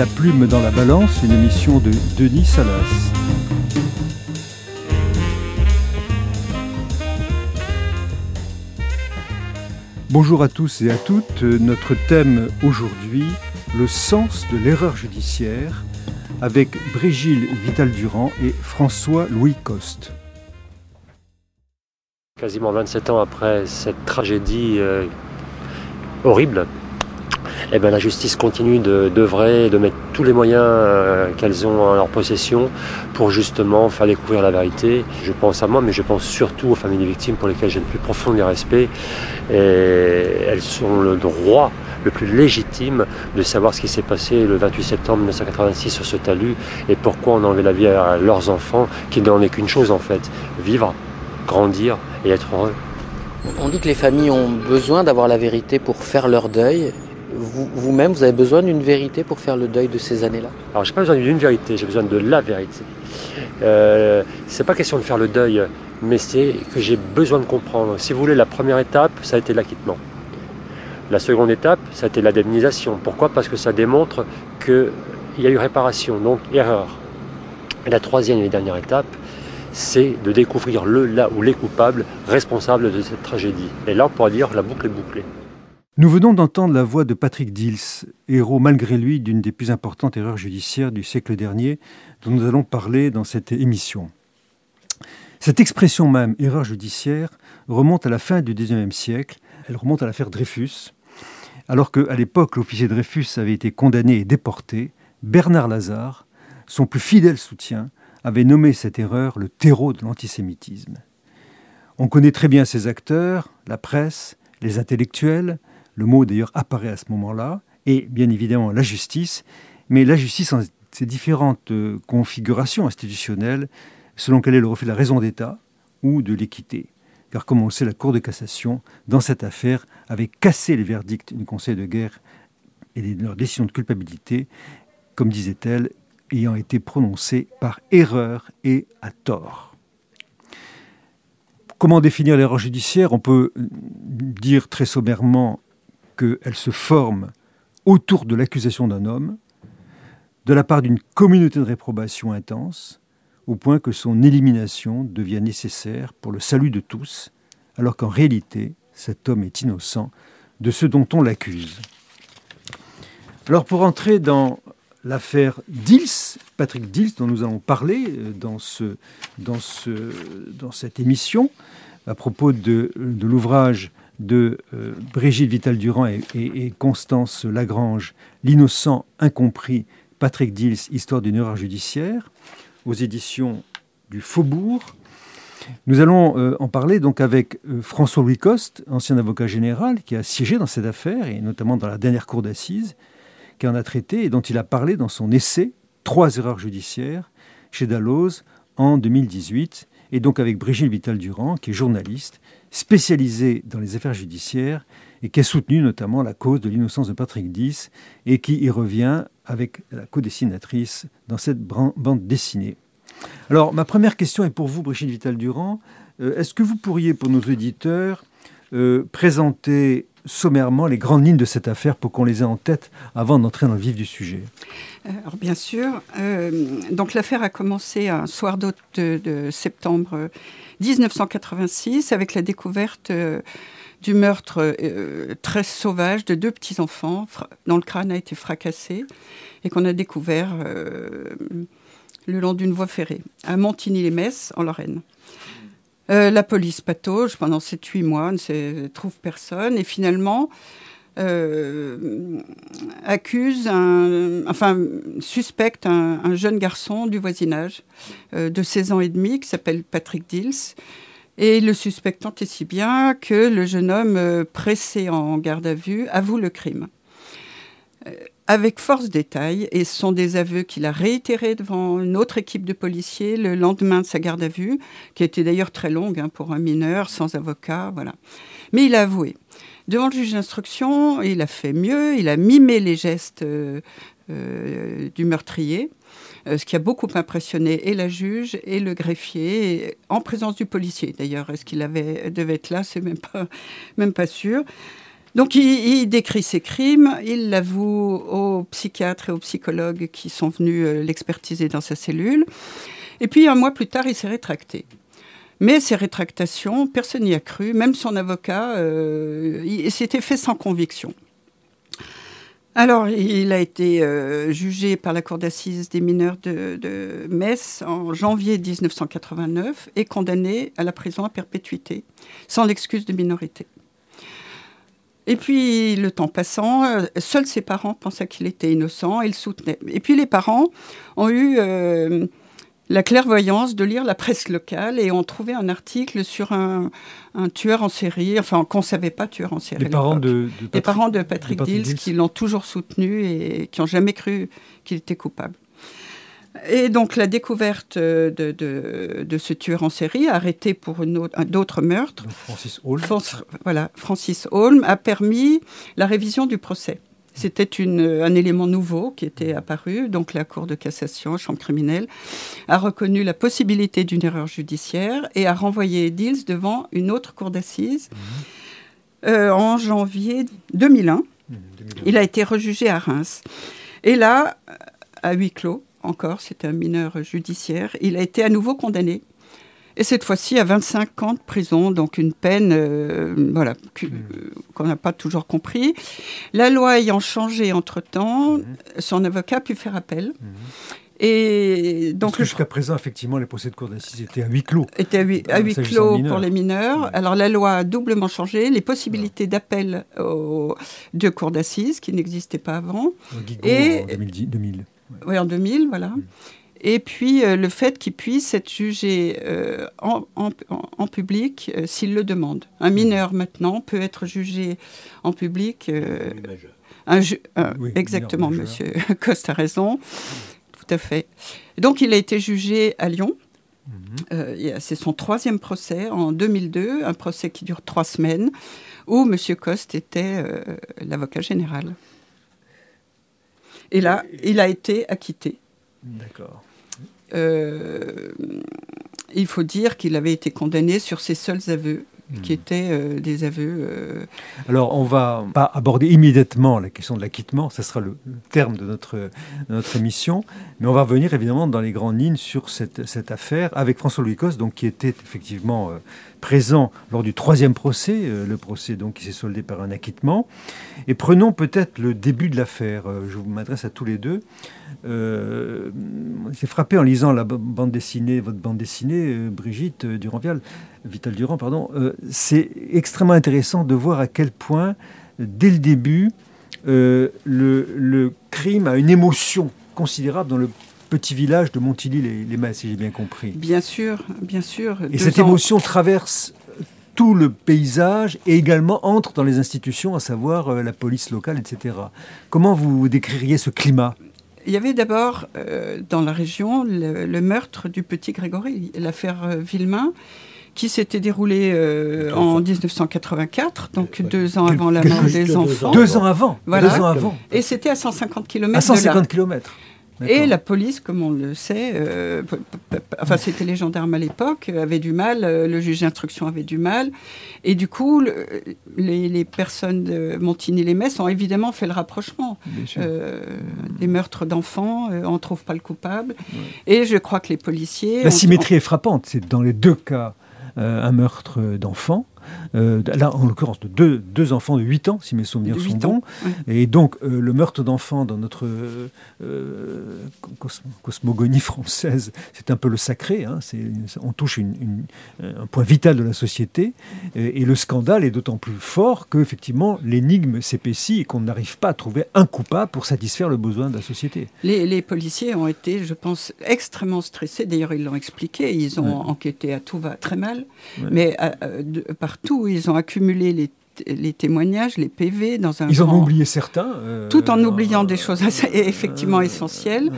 La plume dans la balance, une émission de Denis Salas. Bonjour à tous et à toutes. Notre thème aujourd'hui, le sens de l'erreur judiciaire, avec Brigitte Vital-Durand et François-Louis Coste. Quasiment 27 ans après cette tragédie euh, horrible, eh ben, la justice continue d'œuvrer, de, de, mettre tous les moyens euh, qu'elles ont en leur possession pour justement faire découvrir la vérité. Je pense à moi, mais je pense surtout aux familles des victimes pour lesquelles j'ai le plus profond des respects. Elles ont le droit le plus légitime de savoir ce qui s'est passé le 28 septembre 1986 sur ce talus et pourquoi on a enlevé la vie à leurs enfants, qui n'en est qu'une chose en fait, vivre, grandir et être heureux. On dit que les familles ont besoin d'avoir la vérité pour faire leur deuil. Vous-même, vous, avez besoin d'une vérité pour faire le deuil de ces années-là? Alors, j'ai pas besoin d'une vérité, j'ai besoin de la vérité. Euh, c'est pas question de faire le deuil, mais c'est que j'ai besoin de comprendre. Si vous voulez, la première étape, ça a été l'acquittement. La seconde étape, ça a été l'indemnisation. Pourquoi? Parce que ça démontre qu'il y a eu réparation, donc erreur. Et la troisième et dernière étape, c'est de découvrir le, là ou les coupables responsables de cette tragédie. Et là, on pourra dire la boucle est bouclée. Nous venons d'entendre la voix de Patrick Dils, héros malgré lui d'une des plus importantes erreurs judiciaires du siècle dernier, dont nous allons parler dans cette émission. Cette expression même, erreur judiciaire, remonte à la fin du XIXe siècle. Elle remonte à l'affaire Dreyfus. Alors qu'à l'époque, l'officier Dreyfus avait été condamné et déporté, Bernard Lazare, son plus fidèle soutien, avait nommé cette erreur le terreau de l'antisémitisme. On connaît très bien ces acteurs, la presse, les intellectuels, le mot d'ailleurs apparaît à ce moment-là, et bien évidemment la justice, mais la justice en ses différentes euh, configurations institutionnelles, selon qu'elle est le reflet de la raison d'État ou de l'équité. Car comme on le sait, la Cour de cassation, dans cette affaire, avait cassé les verdicts du Conseil de guerre et leurs décisions de culpabilité, comme disait-elle, ayant été prononcées par erreur et à tort. Comment définir l'erreur judiciaire? On peut dire très sommairement qu'elle se forme autour de l'accusation d'un homme, de la part d'une communauté de réprobation intense, au point que son élimination devient nécessaire pour le salut de tous, alors qu'en réalité, cet homme est innocent de ce dont on l'accuse. Alors pour entrer dans l'affaire Dils, Patrick Dils, dont nous allons parler euh, dans, ce, dans, ce, dans cette émission, à propos de l'ouvrage de euh, Brigitte Vital-Durand et, et, Constance Lagrange, L'innocent incompris, Patrick Dils, Histoire d'une erreur judiciaire, aux éditions du Faubourg. Nous allons euh, en parler donc avec euh, François-Louis Coste, ancien avocat général, qui a siégé dans cette affaire, et notamment dans la dernière cour d'assises, qui en a traité et dont il a parlé dans son essai Trois erreurs judiciaires chez Dalloz en 2018, et donc avec Brigitte Vital-Durand, qui est journaliste spécialisé dans les affaires judiciaires et qui a soutenu notamment la cause de l'innocence de Patrick Dix et qui y revient avec la co-dessinatrice dans cette bande dessinée. Alors, ma première question est pour vous, Brigitte Vital-Durand. Euh, est-ce que vous pourriez, pour nos auditeurs, euh, présenter sommairement les grandes lignes de cette affaire pour qu'on les ait en tête avant d'entrer dans le vif du sujet euh, Alors bien sûr, donc l'affaire a commencé un soir d'août de, septembre 1986 avec la découverte du meurtre très sauvage de deux petits enfants dont le crâne a été fracassé et qu'on a découvert le long d'une voie ferrée, à Montigny-les-Messes, en Lorraine. Euh, la police patauge pendant 7-8 mois, ne trouve personne, et finalement euh, accuse, un, enfin suspecte un, jeune garçon du voisinage euh, de 16 ans et demi qui s'appelle Patrick Dils. Et le suspectant est si bien que le jeune homme pressé en garde à vue avoue le crime avec force détail, et ce sont des aveux qu'il a réitérés devant une autre équipe de policiers le lendemain de sa garde à vue, qui était d'ailleurs très longue hein, pour un mineur, sans avocat, voilà. Mais il a avoué. Devant le juge d'instruction, il a fait mieux, il a mimé les gestes euh, euh, du meurtrier, euh, ce qui a beaucoup impressionné et la juge et le greffier, en présence du policier d'ailleurs. Est-ce qu'il avait, devait être là C'est même pas, même pas sûr. Donc il, décrit ses crimes, il l'avoue aux psychiatres et aux psychologues qui sont venus euh, l'expertiser dans sa cellule. Et puis un mois plus tard, il s'est rétracté. Mais ces rétractations, personne n'y a cru, même son avocat, euh, il s'était fait sans conviction. Alors, il a été euh, jugé par la Cour d'assises des mineurs de, de, Metz en janvier 1989 et condamné à la prison à perpétuité, sans l'excuse de minorité. Et puis, le temps passant, euh, seuls ses parents pensaient qu'il était innocent et le soutenaient. Et puis, les parents ont eu euh, la clairvoyance de lire la presse locale et ont trouvé un article sur un, tueur en série, enfin, qu'on ne savait pas tueur en série. Les parents de, Les parents de Patrick, Dills, qui l'ont toujours soutenu et qui n'ont jamais cru qu'il était coupable. Et donc la découverte de, de, ce tueur en série, arrêté pour d'autres meurtres, Francis Holm. voilà, Francis Holm a permis la révision du procès. C'était un élément nouveau qui était apparu. Donc la Cour de cassation, chambre criminelle, a reconnu la possibilité d'une erreur judiciaire et a renvoyé Dills devant une autre cour d'assises mmh. euh, en janvier 2001. Mmh, Il a été rejugé à Reims. Et là, à huis clos, encore, c'était un mineur judiciaire. Il a été à nouveau condamné. Et cette fois-ci à 25 ans de prison, donc une peine euh, voilà, hmm. qu'on n'a pas toujours compris. La loi ayant changé entre-temps, hmm. son avocat a pu faire appel. Hmm. Et donc jusqu'à présent, effectivement, les procès de cour d'assises étaient à huis clos. Étaient à huis, à clos pour les mineurs. Alors la loi a doublement changé. Les possibilités d'appel de cour d'assises qui n'existaient pas avant. et en 2000. Oui, en 2000, voilà. Mm. Et puis euh, le fait qu'il puisse être jugé euh, en, en, public euh, s'il le demande. Un mineur maintenant peut être jugé en public. Un exactement, Monsieur Coste a raison. Tout à fait. Donc il a été jugé à Lyon. Mm-hmm. C'est son troisième procès en 2002, un procès qui dure trois semaines, où Monsieur Coste était l'avocat général. Et là, il a été acquitté. D'accord. Euh, il faut dire qu'il avait été condamné sur ses seuls aveux qui hmm. étaient euh, des aveux. Euh, Alors, on va pas aborder immédiatement la question de l'acquittement, ce sera le, terme de notre, notre émission, mais on va revenir évidemment dans les grandes lignes sur cette, cette affaire avec François-Louis Coste, donc, qui était effectivement présent lors du troisième procès, le procès donc, qui s'est soldé par un acquittement. Et prenons peut-être le début de l'affaire, je m'adresse à tous les deux. Euh, j'ai frappé en lisant la bande dessinée, votre bande dessinée, euh, Brigitte euh, Durand-Vital, Vital Durand, pardon. c'est extrêmement intéressant de voir à quel point, dès le début, le, crime a une émotion considérable dans le petit village de Montilly-les-Metz, si j'ai bien compris. Bien sûr, bien sûr. Et cette émotion traverse tout le paysage et également entre dans les institutions, à savoir la police locale, etc. Comment vous décririez ce climat? Il y avait d'abord euh, dans la région le, meurtre du petit Grégory, l'affaire euh, Villemain, qui s'était déroulée euh, en 1984, donc deux ans avant la mort des enfants. Deux ans avant. Voilà. Deux ans avant. Et c'était à 150 km. À 150 km. Et la police, comme on le sait, euh, enfin c'était les gendarmes à l'époque, avaient du mal, euh, le juge d'instruction avait du mal. Et du coup, les, personnes de Montigny-les-Metz ont évidemment fait le rapprochement. Euh, des meurtres d'enfants, on ne trouve pas le coupable. Et je crois que les policiers... La symétrie est frappante, c'est dans les deux cas un meurtre d'enfants euh, là en l'occurrence de deux, deux, enfants de 8 ans, si mes souvenirs sont bons. Et donc euh, le meurtre d'enfants dans notre euh, cosmogonie française, c'est un peu le sacré, hein, on touche une, un point vital de la société, et, le scandale est d'autant plus fort qu'effectivement l'énigme s'épaissit et qu'on n'arrive pas à trouver un coupable pour satisfaire le besoin de la société. Les, policiers ont été, je pense, extrêmement stressés, d'ailleurs ils l'ont expliqué, ils ont enquêté à tout va très mal, mais par partout. Ils ont accumulé les, témoignages, les PV dans un. Ils en ont oublié certains. Euh, tout en oubliant des choses effectivement essentielles.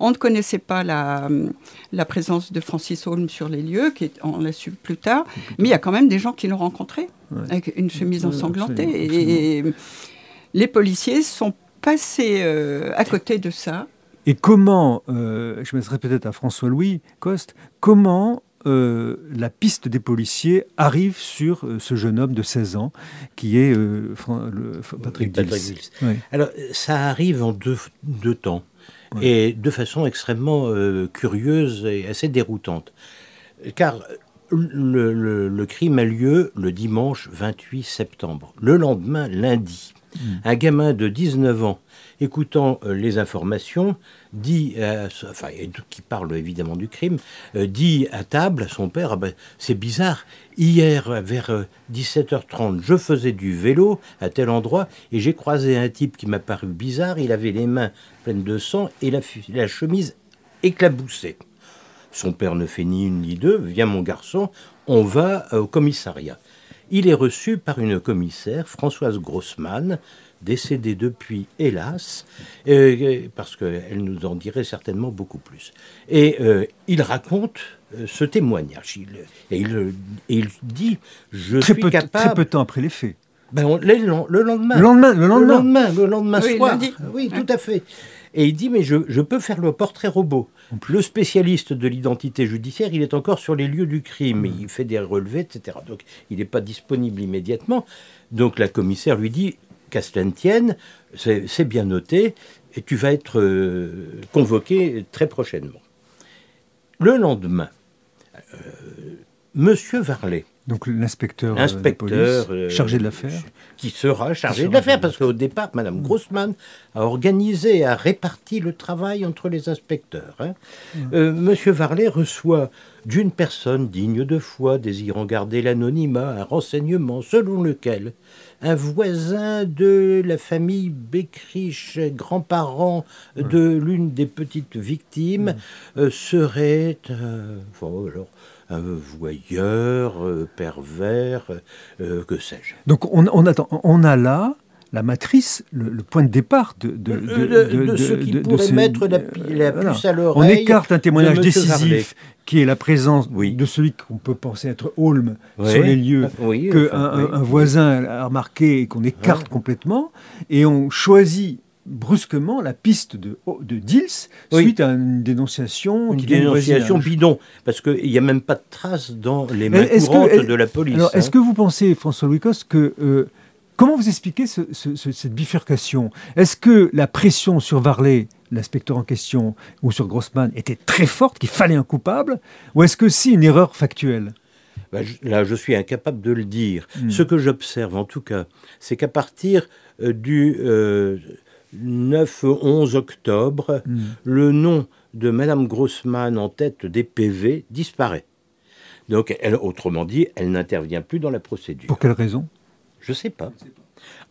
On ne connaissait pas la, la, présence de Francis Holm sur les lieux, qui on l'a su plus tard, mais il y a quand même des gens qui l'ont rencontré, avec une chemise ensanglantée. Et les policiers sont passés euh, à côté de ça. Et comment, euh, je me serais peut-être à François-Louis Coste, comment euh, la piste des policiers arrive sur euh, ce jeune homme de 16 ans qui est euh, le, Patrick, Patrick Alors, ça arrive en deux, deux temps et de façon extrêmement curieuse et assez déroutante. Car le, le, crime a lieu le dimanche 28 septembre. Le lendemain, lundi, hmm. un gamin de 19 ans écoutant euh, les informations, dit, enfin, qui parle évidemment du crime, euh, dit à table son père, ah ben, c'est bizarre, hier vers 17h30, euh, je faisais du vélo à tel endroit et j'ai croisé un type qui m'a paru bizarre, il avait les mains pleines de sang et la, la chemise éclaboussée. Son père ne fait ni une ni deux, viens mon garçon, on va au commissariat. Il est reçu par une commissaire, Françoise Grossman, décédée depuis, hélas, euh, parce qu'elle nous en dirait certainement beaucoup plus. Et euh, il raconte euh, ce témoignage. Il, et, il, il, dit Je très suis peu, capable. Très peu de temps après les faits. Ben, le, lendemain. Le lendemain. Le lendemain. Le lendemain, le lendemain soir. Oui, tout à fait. Et il dit, mais je, je, peux faire le portrait robot. Le spécialiste de l'identité judiciaire, il est encore sur les lieux du crime. Il fait des relevés, etc. Donc, il n'est pas disponible immédiatement. Donc, la commissaire lui dit, qu'à tienne, c'est bien noté, et tu vas être euh, convoqué très prochainement. Le lendemain, euh, Monsieur Varlet, donc l'inspecteur euh, chargé de l'affaire Qui sera chargé de l'affaire, parce qu'au départ, Madame Grossman a organisé, a réparti le travail entre les inspecteurs. Hein. Monsieur Varlet reçoit d'une personne digne de foi, désirant garder l'anonymat, un renseignement selon lequel un voisin de la famille Beckrich, grand-parent de l'une des petites victimes, euh, serait un voyeur, euh, pervers, euh, que sais-je. Donc on, on, attend, on a là la matrice, le, point de départ de, de, de, ce qui pourrait mettre la, puce à l'oreille. On écarte un témoignage décisif qui est la présence de celui qu'on peut penser être Holm sur les lieux, qu'un un, voisin a remarqué et qu'on écarte complètement, et on choisit brusquement la piste de, de Dils suite à une dénonciation. Une dénonciation bidon, parce qu'il n'y a même pas de traces dans les mains courantes de la police. Alors, est-ce hein. que vous pensez, François Louis Coste, que euh, Comment vous expliquez cette bifurcation? Est-ce que la pression sur Varley, l'inspecteur en question, ou sur Grossman était très forte, qu'il fallait un coupable? Ou est-ce que c'est une erreur factuelle? Ben, Là, je suis incapable de le dire. Hmm. Ce que j'observe, en tout cas, c'est qu'à partir euh, du 9-11 euh, octobre, hmm. le nom de Madame Grossman en tête des PV disparaît. Donc, elle, autrement dit, elle n'intervient plus dans la procédure. Pour quelle raison? Je ne sais pas.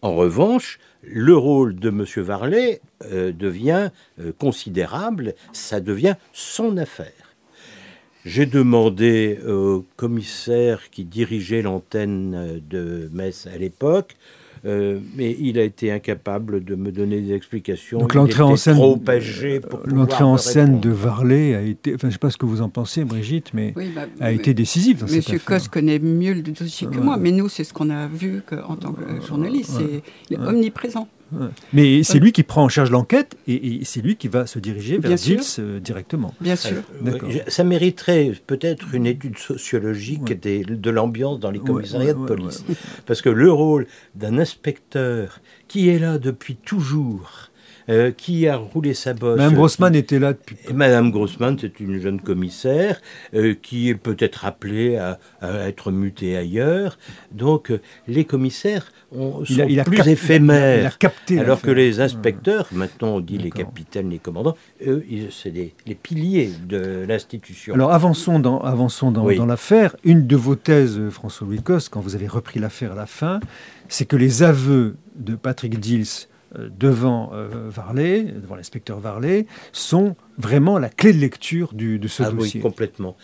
En revanche, le rôle de M. Varlet euh, devient euh, considérable, ça devient son affaire. J'ai demandé au commissaire qui dirigeait l'antenne de Metz à l'époque euh, mais il a été incapable de me donner des explications. Donc l'entrée en scène, l'entrée en scène de Varlet a été, enfin je ne sais pas ce que vous en pensez, Brigitte, mais bah, a été décisive. Dans Monsieur Cos connaît mieux le dossier que moi, mais nous c'est ce qu'on a vu en tant que journaliste, c'est il est omniprésent. Mais c'est lui qui prend en charge l'enquête et, c'est lui qui va se diriger vers Gilles euh, directement. Bien sûr. Euh, ça mériterait peut-être une étude sociologique de l'ambiance dans les commissariats de police. Parce que le rôle d'un inspecteur qui est là depuis toujours, euh, qui a roulé sa bosse. Madame Grossman était là depuis. Madame Grossman, c'est une jeune commissaire euh, qui est peut-être appelée à, être mutée ailleurs. Donc, euh, les commissaires sont plus éphémères. alors que les inspecteurs, maintenant on dit les capitaines, les commandants, eux, c'est les piliers de l'institution. Alors, avançons dans, avançons dans, dans l'affaire. Une de vos thèses, François Coste, quand vous avez repris l'affaire à la fin, c'est que les aveux de Patrick Dils devant euh, Varlet, devant l'inspecteur Varlet, sont vraiment la clé de lecture du, de ce ah dossier. Oui, complètement.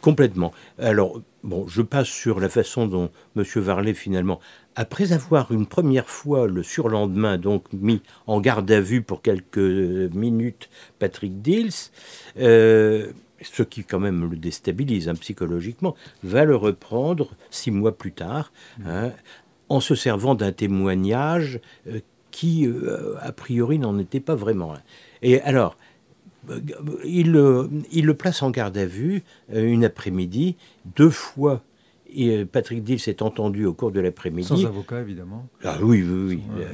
Complètement. Alors, bon, je passe sur la façon dont M. Varlet, finalement, après avoir une première fois le surlendemain, donc mis en garde à vue pour quelques minutes Patrick Dils, euh, ce qui quand même le déstabilise hein, psychologiquement, va le reprendre six mois plus tard, hein, en se servant d'un témoignage qui, euh, a priori, n'en était pas vraiment Et alors, il, le- il le place en garde à vue euh, une après-midi, deux fois. Et euh, Patrick Dill s'est entendu au cours de l'après-midi. Sans avocat, évidemment. Ah oui, oui, oui, Ouais.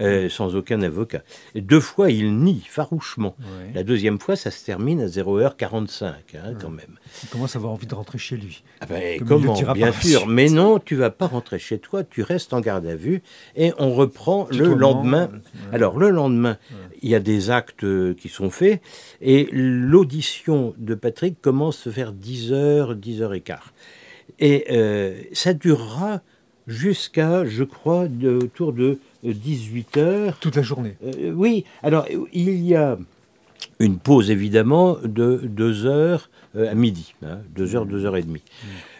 euh, euh, sans aucun avocat. Et deux fois, il nie farouchement. Ouais. La deuxième fois, ça se termine à 0h45, hein, quand même. Il commence à avoir envie de rentrer chez lui. Ah ben, Comme comment Bien sûr, mais non, tu vas pas rentrer chez toi, tu restes en garde à vue et on reprend le lendemain. ouais. Alors le lendemain, il y a des actes qui sont faits et l'audition de Patrick commence vers 10h, 10h15. Et euh, ça durera jusqu'à, je crois, de- autour de 18h. Toute la journée. Euh, oui, alors il y a une pause évidemment de 2 heures euh, à midi, hein, 2 heures, 2 heures et demie.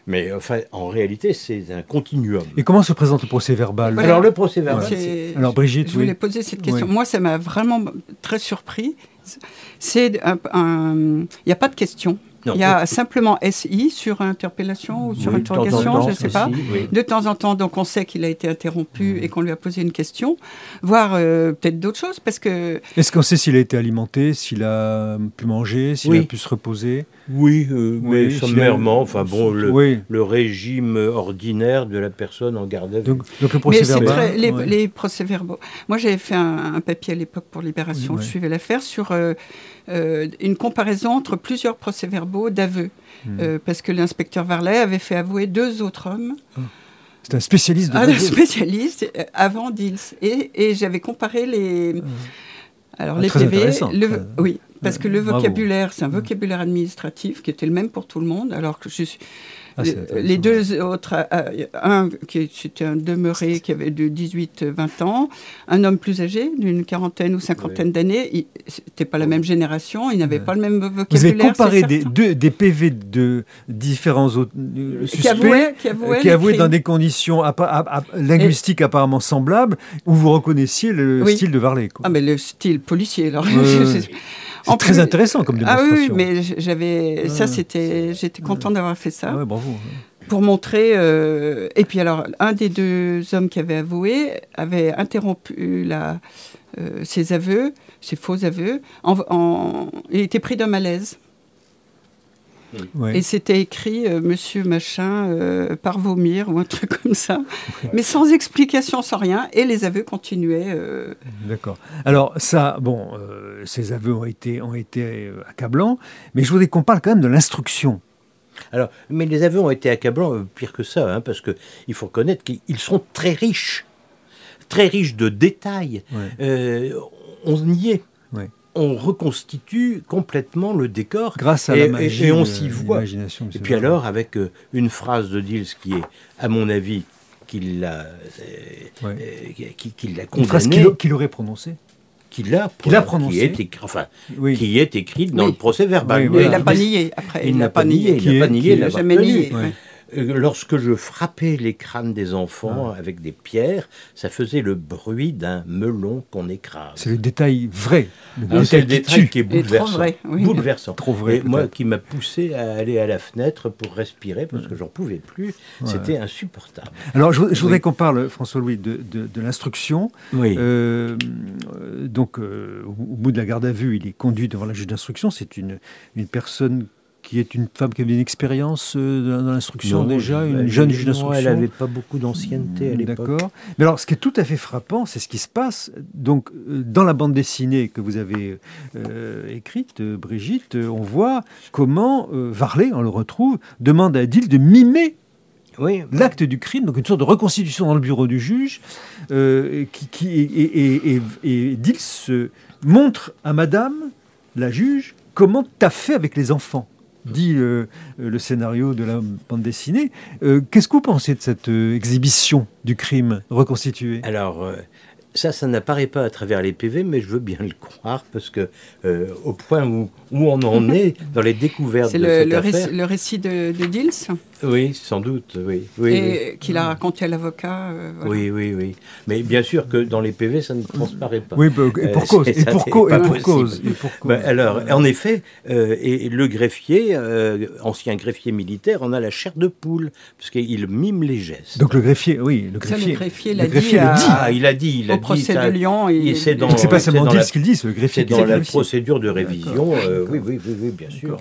Mais enfin, en réalité, c'est un continuum. Et comment se présente le procès verbal Voilà. Alors le procès verbal, Ouais. Alors, Brigitte, je voulais oui. poser cette question. Oui. Moi, ça m'a vraiment très surpris. C'est un, un- il n'y a pas de question. Non. Il y a simplement SI sur interpellation ou sur Oui, temps interrogation, temps je ne sais pas. aussi, oui. De temps en temps, donc on sait qu'il a été interrompu Mhm. et qu'on lui a posé une question, voire euh, peut-être d'autres choses, parce que Est-ce qu'on sait s'il a été alimenté, s'il a pu manger, s'il Oui. a pu se reposer? Oui, euh, mais Oui, sommairement, enfin bon, le, Oui. le régime ordinaire de la personne en garde à vue. Donc, donc le procès Mais c'est verbal. très- les, ouais. les procès-verbaux. Moi, j'avais fait un, un papier à l'époque pour Libération, Oui, je suivais l'affaire, sur euh, une comparaison entre plusieurs procès-verbaux d'aveu. Hmm. Euh, parce que l'inspecteur Varlet avait fait avouer deux autres hommes, C'est un spécialiste de un l'aveu. spécialiste, euh, avant Dils. Et, et j'avais comparé les, alors Ah, les PV. le- oui, parce que le vocabulaire, c'est un vocabulaire administratif qui était le même pour tout le monde, alors que je suis. Ah, les deux autres, euh, un qui c'était un demeuré qui avait de 18-20 ans, un homme plus âgé, d'une quarantaine ou cinquantaine d'années, il- c'était pas la même génération, il n'avait Ouais. pas le même Vous avez vocabulaire. comparé des, certain. deux- des PV de différents autres, euh, Qui suspects avouaient, qui euh, avouaient qui avouaient dans des conditions appa- a- a- linguistiques apparemment semblables, où vous reconnaissiez le Oui. style de Varley. quoi. Ah, mais le style policier, alors. Ouais, ouais. C'est très plus- intéressant comme Ah oui, démonstration. mais j'avais. Ça, c'était. J'étais content d'avoir fait ça. Ah ouais, bravo. pour montrer. euh, et puis alors, un des deux hommes qui avait avoué avait interrompu la, euh, ses aveux, ses faux aveux. En, en- il était pris d'un malaise. Ouais. Et c'était écrit euh, Monsieur Machin euh, par vomir ou un truc comme ça, mais sans explication, sans rien. Et les aveux continuaient. euh, D'accord. Alors ça, bon, euh, ces aveux ont été, ont été accablants, mais je voudrais qu'on parle quand même de l'instruction. Alors, mais les aveux ont été accablants, euh, pire que ça, hein, parce que il faut reconnaître qu'ils sont très riches, très riches de détails. Ouais. Euh, on y est. Ouais. On reconstitue complètement le décor. Grâce à Et- la et- magie et on s'y voit. l'imagination de Et puis alors, avec euh, une phrase de Dils qui est, à mon avis, qu'il l'a, euh, Ouais. euh, qui, qui l'a Une phrase condamné, qu'il qu'il aurait prononcée. qu'il a, qu'il a prononcée. qui est écrit, enfin, Oui. qui est écrite dans Oui. le procès verbal. Oui, mais voilà. il n'a pas nié après. Il n'a pas nié, Qui il n'a pas nié est- l'avoir jamais nié. Euh, Lorsque je frappais les crânes des enfants avec des pierres, ça faisait le bruit d'un melon qu'on écrase. C'est le détail vrai. Le Alors, C'est le détail qui qui est Et trop bouleversant. vrai, oui. Bouleversant. Trop vrai, Et moi, qui m'a poussé à aller à la fenêtre pour respirer parce que j'en pouvais plus, c'était insupportable. Alors je, je voudrais Oui. qu'on parle, François-Louis, de, de- de l'instruction. Oui. Euh, euh, donc, euh, au au bout de la garde à vue, il est conduit devant la juge d'instruction. C'est une, une personne qui est une femme qui avait une expérience euh, dans, l'instruction déjà, une jeune juge d'instruction. Elle n'avait pas beaucoup d'ancienneté à l'époque. D'accord. Mais alors, ce qui est tout à fait frappant, c'est ce qui se passe. Donc, euh, dans la bande dessinée que vous avez euh, écrite, Brigitte, on voit comment euh, Varlet, on le retrouve, demande à Adil de mimer Oui. l'acte du crime, donc une sorte de reconstitution dans le bureau du juge, euh, qui, qui- et, et, et, et Dils se montre à Madame, la juge, comment tu as fait avec les enfants dit euh, le scénario de la bande dessinée. Euh, Qu'est-ce que vous pensez de cette euh, exhibition du crime reconstitué? Alors, euh, ça, ça n'apparaît pas à travers les PV, mais je veux bien le croire, parce que euh, au point où, où on en est dans les découvertes C'est de le, cette le affaire, récit, le récit de, de Dils Oui, sans doute, oui. oui et qu'il a raconté à l'avocat. Euh, oui, oui, oui. Mais bien sûr que dans les PV, ça ne transparaît pas. Oui, bah, et pour cause. Et pour, cause. Bah, alors, en effet, euh, et le greffier, euh, ancien greffier militaire, en a la chair de poule, parce qu'il mime les gestes. Donc le greffier, oui, le greffier. le greffier l'a dit, ah, il a dit. Il a au procès de Lyon. C'est pas seulement dire ce qu'il dit, c'est le greffier. C'est dans la procédure de révision, oui, oui, oui, bien sûr.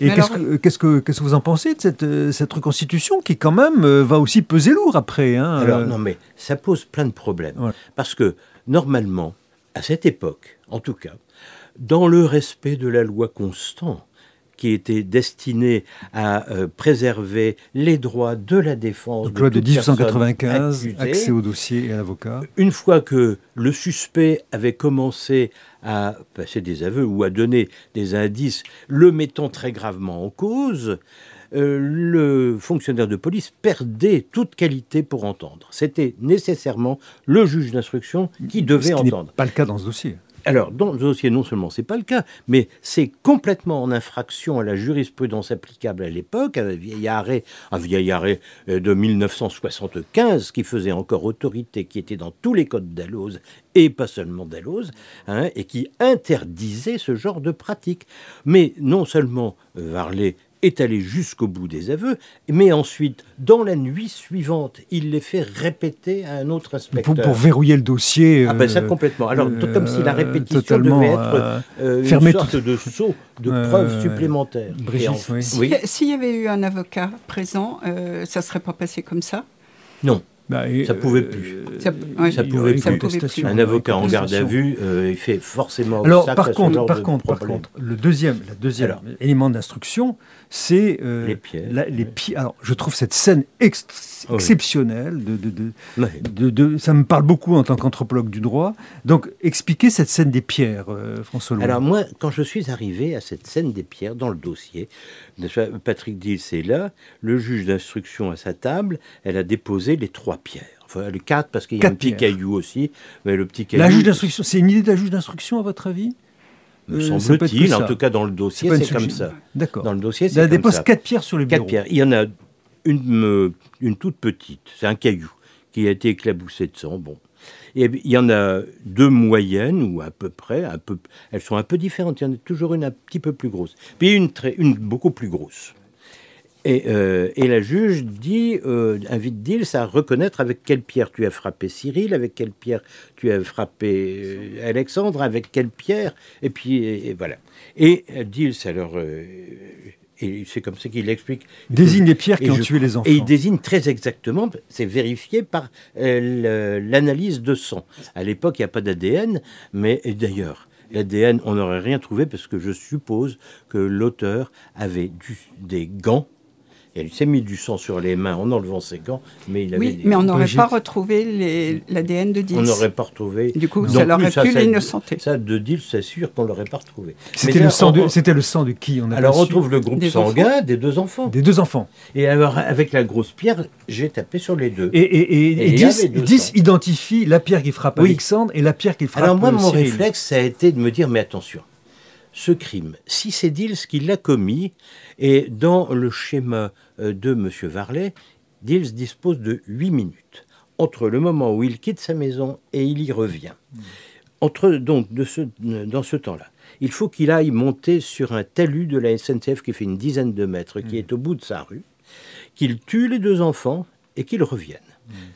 Et qu'est-ce que, qu'est-ce, que, qu'est-ce que vous en pensez de cette, euh, cette reconstitution qui, quand même, euh, va aussi peser lourd après hein, Alors, euh non, mais ça pose plein de problèmes. Parce que, normalement, à cette époque, en tout cas, dans le respect de la loi constante, qui était destiné à euh, préserver les droits de la défense. Donc, loi de 1895, accès au dossier et à l'avocat. Une fois que le suspect avait commencé à passer des aveux ou à donner des indices, le mettant très gravement en cause, euh, le fonctionnaire de police perdait toute qualité pour entendre. C'était nécessairement le juge d'instruction qui devait ce qui entendre. Pas le cas dans ce dossier. Alors, dans le dossier, non seulement c'est pas le cas, mais c'est complètement en infraction à la jurisprudence applicable à l'époque, un vieil arrêt, un vieil arrêt euh, de 1975 qui faisait encore autorité, qui était dans tous les codes d'Alloz et pas seulement d'Alloz, hein, et qui interdisait ce genre de pratique. Mais non seulement Varlet est allé jusqu'au bout des aveux, mais ensuite, dans la nuit suivante, il les fait répéter à un autre inspecteur. Pour, verrouiller le dossier. Ah ben ça euh, complètement. Alors, comme si la euh, répétition devait être euh, une sorte de saut de preuves supplémentaires. S'il y avait eu un avocat présent, ça ne serait pas passé comme ça? Non. Bah, ça pouvait plus. ça, pouvait plus. Un avocat en garde à vue, il fait forcément. Alors, par contre, par contre, par contre, le deuxième, le deuxième élément d'instruction, c'est euh, les pierres. les Alors, je trouve cette scène exceptionnelle. De, de, de, ça me parle beaucoup en tant qu'anthropologue du droit. Donc, expliquez cette scène des pierres, euh, François Alors, moi, quand je suis arrivé à cette scène des pierres dans le dossier, Patrick Dils est là, le juge d'instruction à sa table, elle a déposé les trois pierres. Enfin, les quatre, parce qu'il y a un petit caillou aussi. Mais le petit caillou. La juge d'instruction, c'est une idée de la juge d'instruction, à votre avis? Me euh, semble-t-il. En tout cas, dans le dossier, c'est comme ça. D'accord. Dans le dossier, c'est comme dépose ça. quatre pierres sur le bureau. Quatre pierres. Il y en a une, une toute petite. C'est un caillou qui a été éclaboussé de sang. Bon. Et il y en a deux moyennes, ou à peu près, elles sont un peu différentes. Il y en a toujours une un petit peu plus grosse. Puis une, beaucoup plus grosse. Euh, et, la juge dit, euh, invite Dils à reconnaître avec quelle pierre tu as frappé Cyril, avec quelle pierre tu as frappé euh, Alexandre, avec quelle pierre, et puis voilà. Et Dils alors, et c'est comme ça qu'il explique. Désigne les pierres qui ont tué les enfants. Et il désigne très exactement, c'est vérifié par l'analyse de sang. À l'époque, il n'y a pas d'ADN, mais d'ailleurs, l'ADN, on n'aurait rien trouvé parce que je suppose que l'auteur avait des gants elle s'est mis du sang sur les mains en enlevant ses gants, mais il avait. Oui, mais on n'aurait pas retrouvé l'ADN de Dils. On n'aurait pas retrouvé. Du coup, ça l'aurait pu l'innocenter. Ça, de Dils, c'est sûr qu'on l'aurait pas retrouvé. C'était le, sang de, c'était le sang de qui on Alors, on retrouve le groupe sanguin des deux enfants. Des deux enfants. Et alors, avec la grosse pierre, j'ai tapé sur les deux. Et, et, et, Dils, identifie la pierre qui frappe Alexandre et la pierre qui frappe Alors, moi, mon réflexe, ça a été de me dire, mais attention, ce crime, si c'est Dils qui l'a commis, et dans le schéma euh, de M. Varlet, Dils dispose de 8 minutes entre le moment où il quitte sa maison et il y revient. Entre, donc, de ce, dans ce temps-là, il faut qu'il aille monter sur un talus de la SNCF qui fait une dizaine de mètres, qui est au bout de sa rue, qu'il tue les deux enfants et qu'il revienne.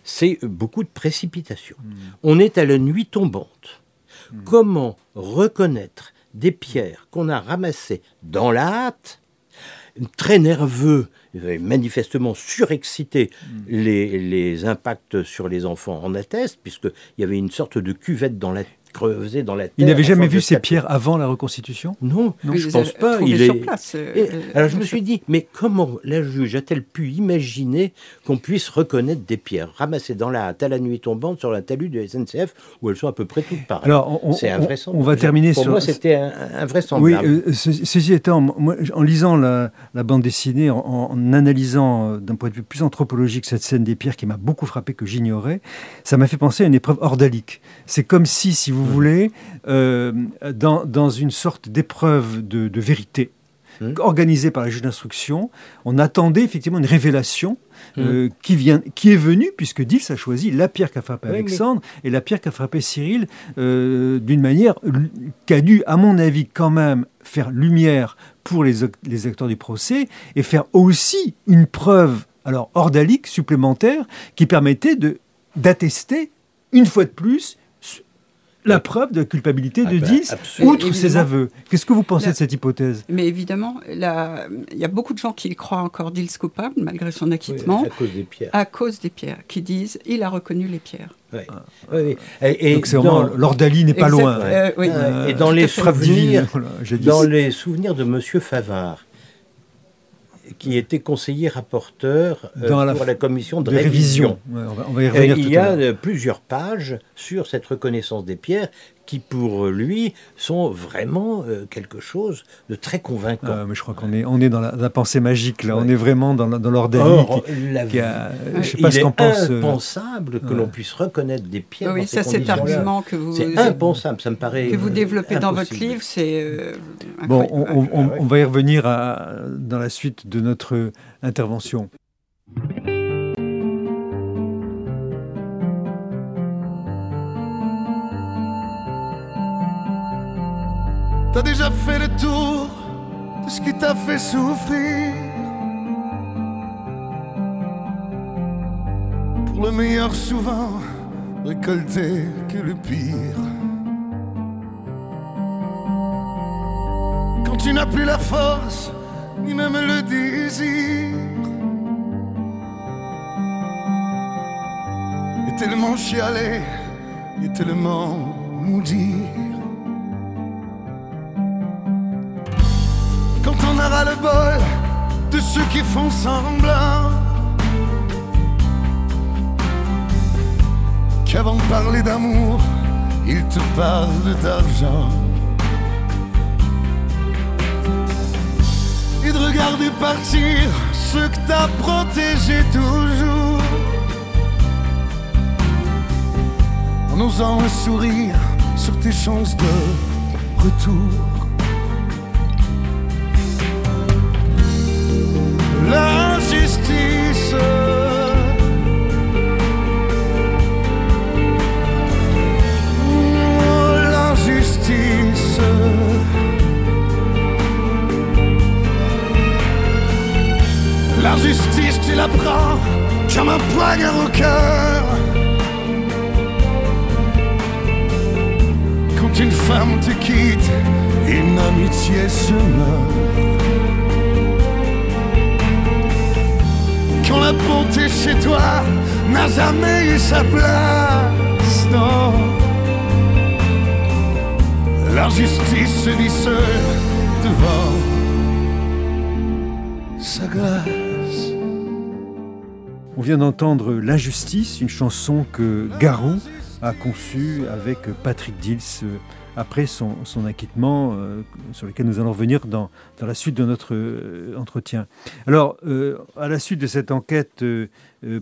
C'est beaucoup de précipitation. On est à la nuit tombante. Comment reconnaître des pierres qu'on a ramassées dans la hâte, très nerveux, manifestement surexcité, mm. les, les impacts sur les enfants en attestent, puisqu'il y avait une sorte de cuvette dans la creusé dans la terre. Il n'avait jamais vu ces pierres avant la reconstitution? Non, non je ne pense pas. Il est... sur place. Euh, alors je me suis dit, mais comment la juge a-t-elle pu imaginer qu'on puisse reconnaître des pierres ramassées dans la hâte à la nuit tombante sur la talus de SNCF où elles sont à peu près toutes pareilles? Alors, c'est On va terminer Pour sur. moi, c'était invraisemblable. Oui, euh, ceci étant, moi, en lisant la, bande dessinée, en, analysant euh, d'un point de vue plus anthropologique cette scène des pierres qui m'a beaucoup frappé, que j'ignorais, ça m'a fait penser à une épreuve ordalique. C'est comme si, si vous vous voulez, euh, dans, une sorte d'épreuve de, vérité. mmh. organisée par la juge d'instruction. On attendait effectivement une révélation mmh. qui, vient, qui est venue, puisque Dils a choisi la pierre qu'a frappé Alexandre et la pierre qu'a frappé Cyril, d'une manière qui a dû, à mon avis, quand même faire lumière pour les, les acteurs du procès et faire aussi une preuve alors ordalique supplémentaire qui permettait de d'attester une fois de plus la preuve de la culpabilité de 10, ah outre ses aveux. Qu'est-ce que vous pensez de cette hypothèse? Mais évidemment, il y a beaucoup de gens qui croient encore Dils coupable, malgré son acquittement. à cause des pierres. À cause des pierres, qui disent il a reconnu les pierres. Et, Donc c'est vraiment, l'ordalie n'est pas loin. Euh, euh, et dans les, souvenirs, dans les souvenirs de M. Favard, qui était conseiller rapporteur euh, pour la, commission de, révision. on va, y revenir il y a plusieurs pages sur cette reconnaissance des pierres qui pour lui sont vraiment euh, quelque chose de très convaincant. Ah, mais je crois qu'on est, on est dans la, pensée magique, là. on est vraiment dans, dans l'ordre qui, a, je sais pas ce qu'on pense. Euh, impensable que l'on puisse reconnaître des pierres. Oui, ça cet argument que vous... C'est impensable, ça me paraît Que vous développez dans votre livre, c'est... Euh, bon, on, on, va y revenir à, dans la suite de notre intervention. T'as déjà fait le tour de ce qui t'a fait souffrir. Pour le meilleur, souvent récolter que le pire. Quand tu n'as plus la force, ni même le désir. Et tellement chialé, et tellement maudit. Le bol de ceux qui font semblant. Qu'avant de parler d'amour, ils te parlent d'argent. Et de regarder partir ceux que t'as protégés toujours. En osant un sourire sur tes chances de retour. L'injustice, tu la prends comme un poignard au cœur. Quand une femme te quitte, une amitié se meurt. quand la bonté chez toi n'a jamais eu sa place. Non, la justice se vit seule devant sa glace. On vient d'entendre L'injustice, une chanson que Garou a conçue avec Patrick Dils après son, acquittement, euh, sur lequel nous allons revenir dans, dans la suite de notre euh, entretien. Alors, euh, à la suite de cette enquête,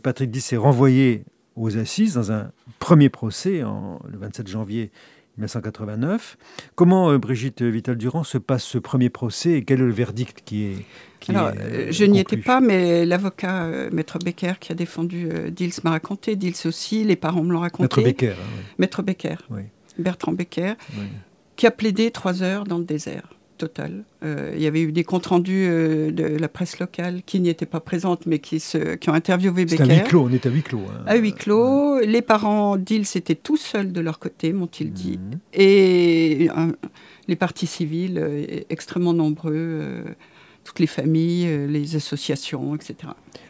Patrick Dix est renvoyé aux assises dans un premier procès en, le 27 janvier 1989. Comment, Brigitte Vital-Durand, se passe ce premier procès et quel est le verdict qui est... Qui Alors, je n'y étais pas, mais l'avocat, Maître Becker, qui a défendu Dils m'a raconté, Dils aussi, les parents me l'ont raconté. Maître Becker. Hein, Maître Becker. Oui. Bertrand Becker, qui a plaidé trois heures dans le désert total. Euh, il y avait eu des comptes rendus euh, de la presse locale qui n'y étaient pas présentes, mais qui, se, qui ont interviewé Becker. C'est à huis clos, on est à huis clos. Hein. À huis clos. Les parents d'Ils étaient tout seuls de leur côté, m'ont-ils dit. Mhm. Et les partis civils euh, extrêmement nombreux toutes les familles, euh, les associations, etc.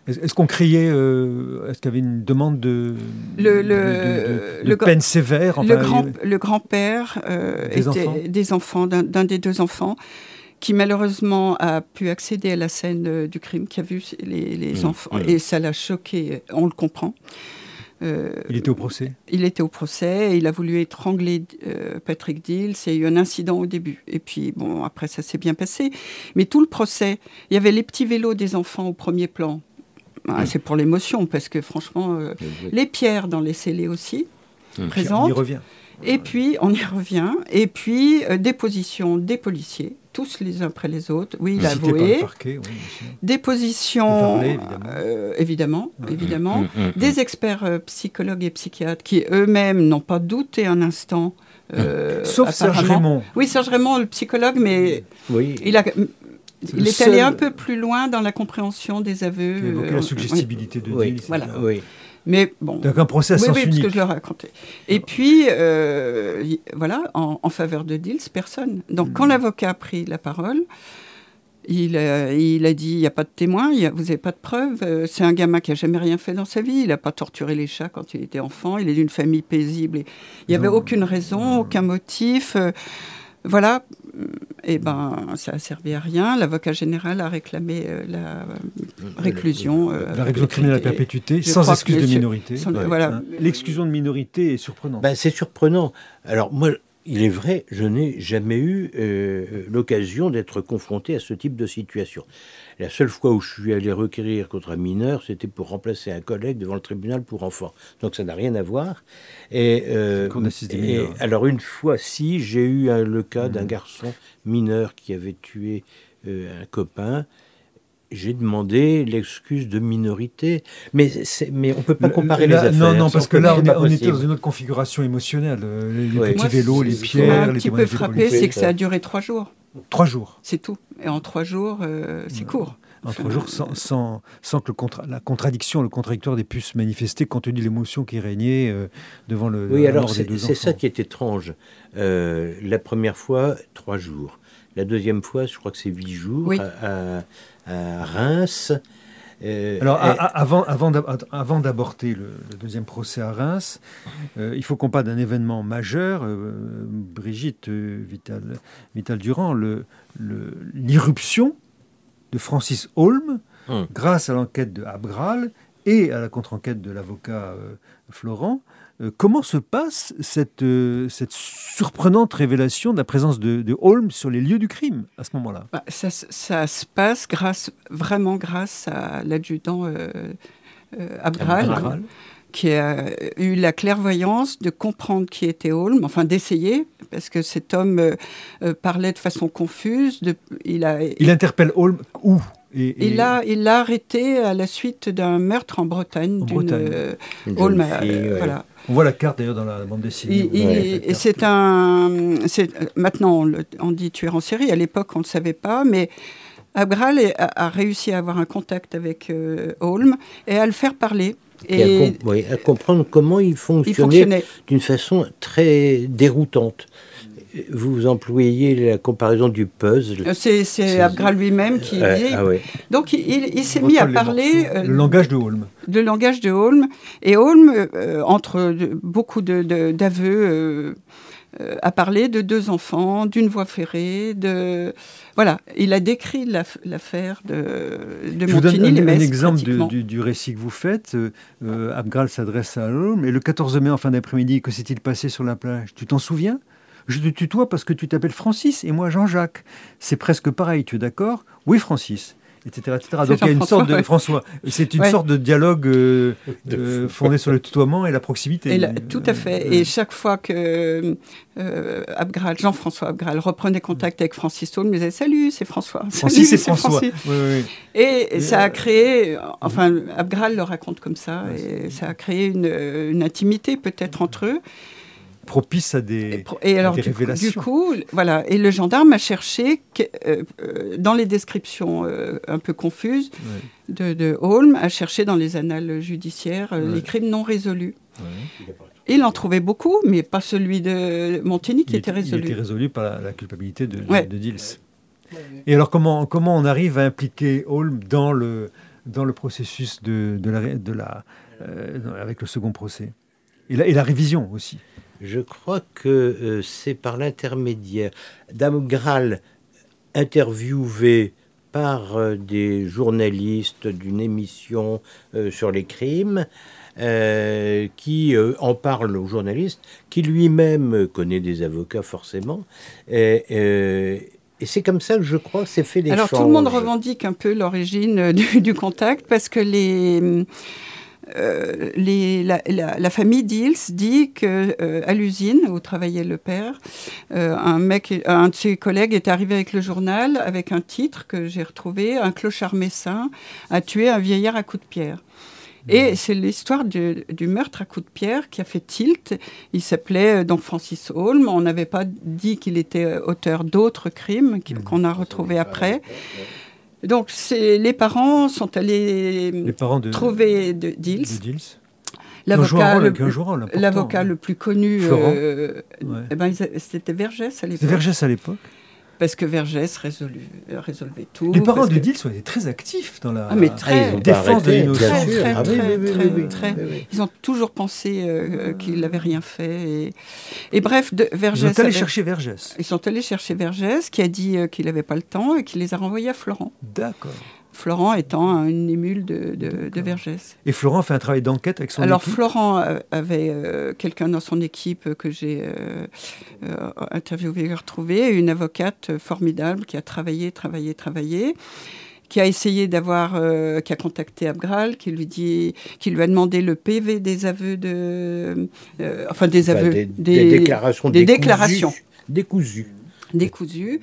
Est-ce qu'on criait, euh, est-ce qu'il y avait une demande de, le, le, de, peine sévère Le grand-père euh, des, enfants, des enfants d'un des deux enfants, qui malheureusement a pu accéder à la scène du crime, qui a vu les, les enfants, et ça l'a choqué, on le comprend. Euh, il était au procès Il était au procès et il a voulu étrangler euh, Patrick Dills. Il y a eu un incident au début. Et puis, bon, après, ça s'est bien passé. Mais tout le procès, il y avait les petits vélos des enfants au premier plan. Ah, c'est pour l'émotion, parce que franchement, euh, les pierres dans les scellés aussi, mmh. présentes. Y revient. Et puis, on y revient. Et puis, euh, déposition des policiers, tous les uns après les autres. Oui, il a Cité par le avoué. parquet, oui. Déposition, évidemment. euh, évidemment, Ouais. évidemment. Mm, mm, mm. Des experts euh, psychologues et psychiatres qui eux-mêmes n'ont pas douté un instant. euh, Sauf Serge. Raymond. Oui, Serge Raymond, le psychologue, mais Oui. il, a, le il est seul- allé un peu plus loin dans la compréhension des aveux. Évoqué euh, la suggestibilité de Oui. Voilà. Oui. Mais bon. Donc un procès à Oui, sens oui, parce unique. que je le racontais. Et puis, euh, voilà, en, en faveur de Dils, personne. Donc, Hmm. quand l'avocat a pris la parole, il, a- il a dit il n'y a pas de témoin, il y a- vous n'avez pas de preuves. euh, C'est un gamin qui n'a jamais rien fait dans sa vie. Il n'a pas torturé les chats quand il était enfant. Il est d'une famille paisible. et Il n'y avait aucune raison, aucun motif. euh, voilà. Et ben, ça a servi à rien. L'avocat général a réclamé euh, la réclusion. euh, La réclusion criminelle à perpétuité, je sans excuse de minorité. sans- Ouais. Voilà. L'exclusion de minorité est surprenante. Ben, c'est surprenant. Alors moi, il est vrai, je n'ai jamais eu euh, l'occasion d'être confronté à ce type de situation. La seule fois où je suis allé requérir contre un mineur, c'était pour remplacer un collègue devant le tribunal pour enfants. Donc ça n'a rien à voir. Et, euh, et- alors une fois, si j'ai eu euh, le cas Mhm. d'un garçon mineur qui avait tué euh, un copain. J'ai demandé l'excuse de minorité, mais, on peut pas Le- comparer là- les affaires. Non, non, parce que là, on, était dans une autre configuration émotionnelle. euh, Les, les Ouais. petits Moi, vélos, les c'est- Ce qui pierres, un les petit peu des frappé, c'est que ça a duré trois jours. Trois jours. C'est tout. Et en trois jours, euh, c'est court. En trois jours, sans, sans, sans que le contra- la contradiction, le contradictoire ait pu se manifester compte tenu de l'émotion qui régnait euh, devant le. Oui, alors des c'est ça qui est étrange. Euh, la première fois, trois jours. La deuxième fois, je crois que c'est huit jours Oui. à, à- à Reims. Euh, Alors, a- et- a- avant, avant, d'ab- avant d'aborder le, le deuxième procès à Reims, euh, il faut qu'on parle d'un événement majeur. euh, Brigitte Vital, Vital Durand, le- le- l'irruption de Francis Holm, Hum. grâce à l'enquête de Abgral et à la contre-enquête de l'avocat euh, Florent. Euh, comment se passe cette, euh, cette surprenante révélation de la présence de, de Holm sur les lieux du crime à ce moment-là? Bah, ça, se- ça se passe grâce, vraiment grâce à l'adjudant euh, euh, Abgral. qui a eu la clairvoyance de comprendre qui était Holm, enfin d'essayer, parce que cet homme euh, parlait de façon confuse. De, il a, Il interpelle Holm où? Et, et- il l'a il l'a arrêté à la suite d'un meurtre en Bretagne. En d'une, euh, fille, ouais. voilà. On voit la carte d'ailleurs dans la bande dessinée. Il- et c'est un. c'est- Maintenant, on, le- on dit tueur en série. À l'époque, on ne savait pas, mais Abgral a, a réussi à avoir un contact avec euh, Holm et à le faire parler. et à, Et com- oui, à comprendre comment il fonctionnait. d'une façon très déroutante. Vous employez la comparaison du puzzle. Euh, C'est c'est C'est- Abgral lui-même qui dit. ah ouais. Donc, il, il- il s'est mis à parler morceaux. euh, le langage de Holm. de langage de Holm. Et Holm, euh, entre de- beaucoup de- de- d'aveux, euh, euh, a parlé de deux enfants, d'une voie ferrée, de... Voilà, il a décrit l'aff- l'affaire de, de Je vous donne un, exemple de- du, du récit que vous faites. Euh, euh, Abgral s'adresse à Holm et le 14 mai en fin d'après-midi, que s'est-il passé sur la plage? Tu t'en souviens? Je te tutoie parce que tu t'appelles Francis et moi Jean-Jacques. C'est presque pareil, tu es d'accord? Oui, Francis. Etc, etc. C'est Donc il y a une sorte de ouais. François. C'est une Ouais. sorte de dialogue euh, euh, fondé sur le tutoiement et la proximité. Et là, tout à fait. Euh, Et chaque fois que euh, Abgral, Jean-François Abgral reprenait contact avec Francis Holm, il disait Salut, c'est François. Francis et François. Francis. Oui, oui, oui. Et Et, ça euh, a créé, enfin, Abgral le raconte comme ça, et ça a créé une, une intimité peut-être entre eux. Propice à Et, des. pro- et alors, des du coup, révélations. du coup, voilà. Et le gendarme a cherché, que- euh, dans les descriptions euh, un peu confuses Ouais, de, de Holm, a cherché dans les annales judiciaires euh, Ouais. les crimes non résolus. ouais. Il en trouvait beaucoup, mais pas celui de Montigny qui il était résolu. Il était résolu par la, la culpabilité de, de- Ouais. de Dils. Et alors, comment, comment on arrive à impliquer Holm dans le, dans le processus de, de la, de la, euh, avec le second procès? Et la, et la révision aussi Je crois que euh, c'est par l'intermédiaire d'Amgral interviewé par euh, des journalistes d'une émission euh, sur les crimes qui en parle aux journalistes, qui lui-même connaît des avocats forcément. Et, et c'est comme ça que je crois que c'est fait l'échange. Alors tout le monde revendique un peu l'origine du, du contact parce que les, euh, les, la, la- la famille Dils dit que euh, à l'usine où travaillait le père, euh, un mec, un de ses collègues est arrivé avec le journal avec un titre que j'ai retrouvé un clochard messin a tué un vieillard à coups de pierre. Et c'est l'histoire du, du meurtre à coups de pierre qui a fait tilt. Il s'appelait donc Francis Holm. On n'avait pas dit qu'il était auteur d'autres crimes qui- qu'on a retrouvés après. Donc les parents sont allés Les parents de, trouver de Dils. L'avocat le, plus connu, euh, Ouais. eh ben, c'était Vergès à C'était l'époque. Vergès à l'époque. Parce que Vergès résolu- euh, résolvait tout. Les parents de que- Dils ont été très actifs dans la Ah, mais Ah, très. ils ont défense de Très, très, très, oui. Ils ont toujours pensé euh, euh, qu'il n'avait rien fait. Et, et bref, de, Ils Vergès. sont allés avait- chercher Vergès. Ils sont allés chercher Vergès, qui a dit euh, qu'il n'avait pas le temps et qui les a renvoyés à Florent. D'accord. Florent étant une émule de, de, de Vergès. Et Florent fait un travail d'enquête avec son Alors équipe. Florent euh, avait euh, quelqu'un dans son équipe que j'ai euh, euh, interviewé et retrouvé, une avocate formidable qui a travaillé, travaillé, travaillé, qui a essayé d'avoir, euh, qui a contacté Abgral, qui lui dit, qui lui a demandé le PV des aveux de, euh, enfin des Enfin, aveux, des, des déclarations des décousues. déclarations. Décousues. décousues,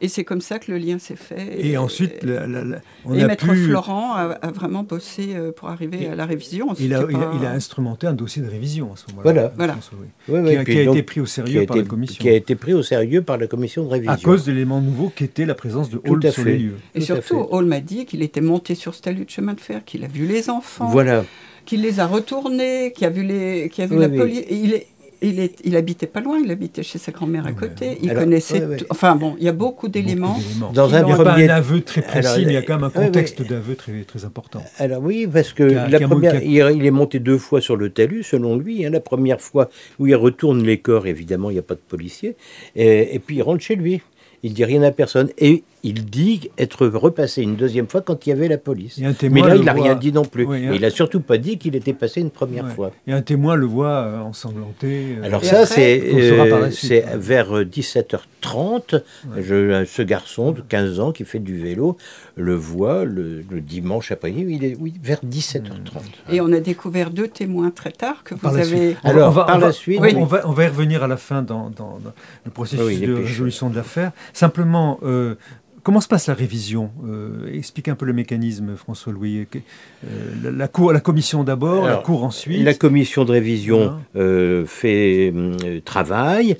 et c'est comme ça que le lien s'est fait. Et ensuite, la- la- la- on et a Maître pu. Florent a, a vraiment bossé euh, pour arriver Et- à la révision. Il a, C'était il, a, pas- il a instrumenté un dossier de révision à ce moment-là. Voilà. Voilà. François, oui. Ouais, Qui a, qui donc, été pris au sérieux par été- la commission. Qui a été pris au sérieux par la commission de révision. À cause de l'élément nouveau qu'était la présence de Tout Hall à sur fait. les lieux. Et Tout surtout. Hall m'a dit qu'il était monté sur ce talus de chemin de fer, qu'il a vu les enfants, Voilà. qu'il les a retournés, qu'il a vu, les, qu'il a vu Oui, la police. Et Il, est, il, est, il habitait pas loin, il habitait chez sa grand-mère à côté. Il Alors, connaissait. ouais, ouais. tout- Enfin bon, il y a beaucoup d'éléments. Dans un ont Il n'y a pas premier un aveu très précis, Alors, mais il y a quand même un ouais. contexte d'aveu très, très important. Alors oui, parce que la première, il est monté deux fois sur le talus, selon lui. hein. la première fois où il retourne les corps, évidemment, il n'y a pas de policier. Et, et puis il rentre chez lui. Il dit rien à personne. Et il dit être repassé une deuxième fois quand il y avait la police. Et un Mais là, il n'a voit- rien dit non plus. Oui, hein. il n'a surtout pas dit qu'il était passé une première Ouais. fois. Et un témoin le voit euh, ensanglanté. euh, Alors Et ça, c'est par la euh, suite, c'est ouais. vers euh, 17h30. Je- ce garçon de 15 ans qui fait du vélo le voit le, le dimanche après-midi. Il est oui, vers 17h30. Et on a découvert deux témoins très tard que vous par la avez. suite. Alors, par on la va- suite, on, oui. on va, on va y revenir à la fin dans, dans- dans le processus Oui, de dépêche. résolution de l'affaire. Simplement, euh, comment se passe la révision euh, Expliquez un peu le mécanisme, François-Louis. Euh, la, la cour, la commission d'abord, la cour ensuite. La commission de révision euh, fait travail,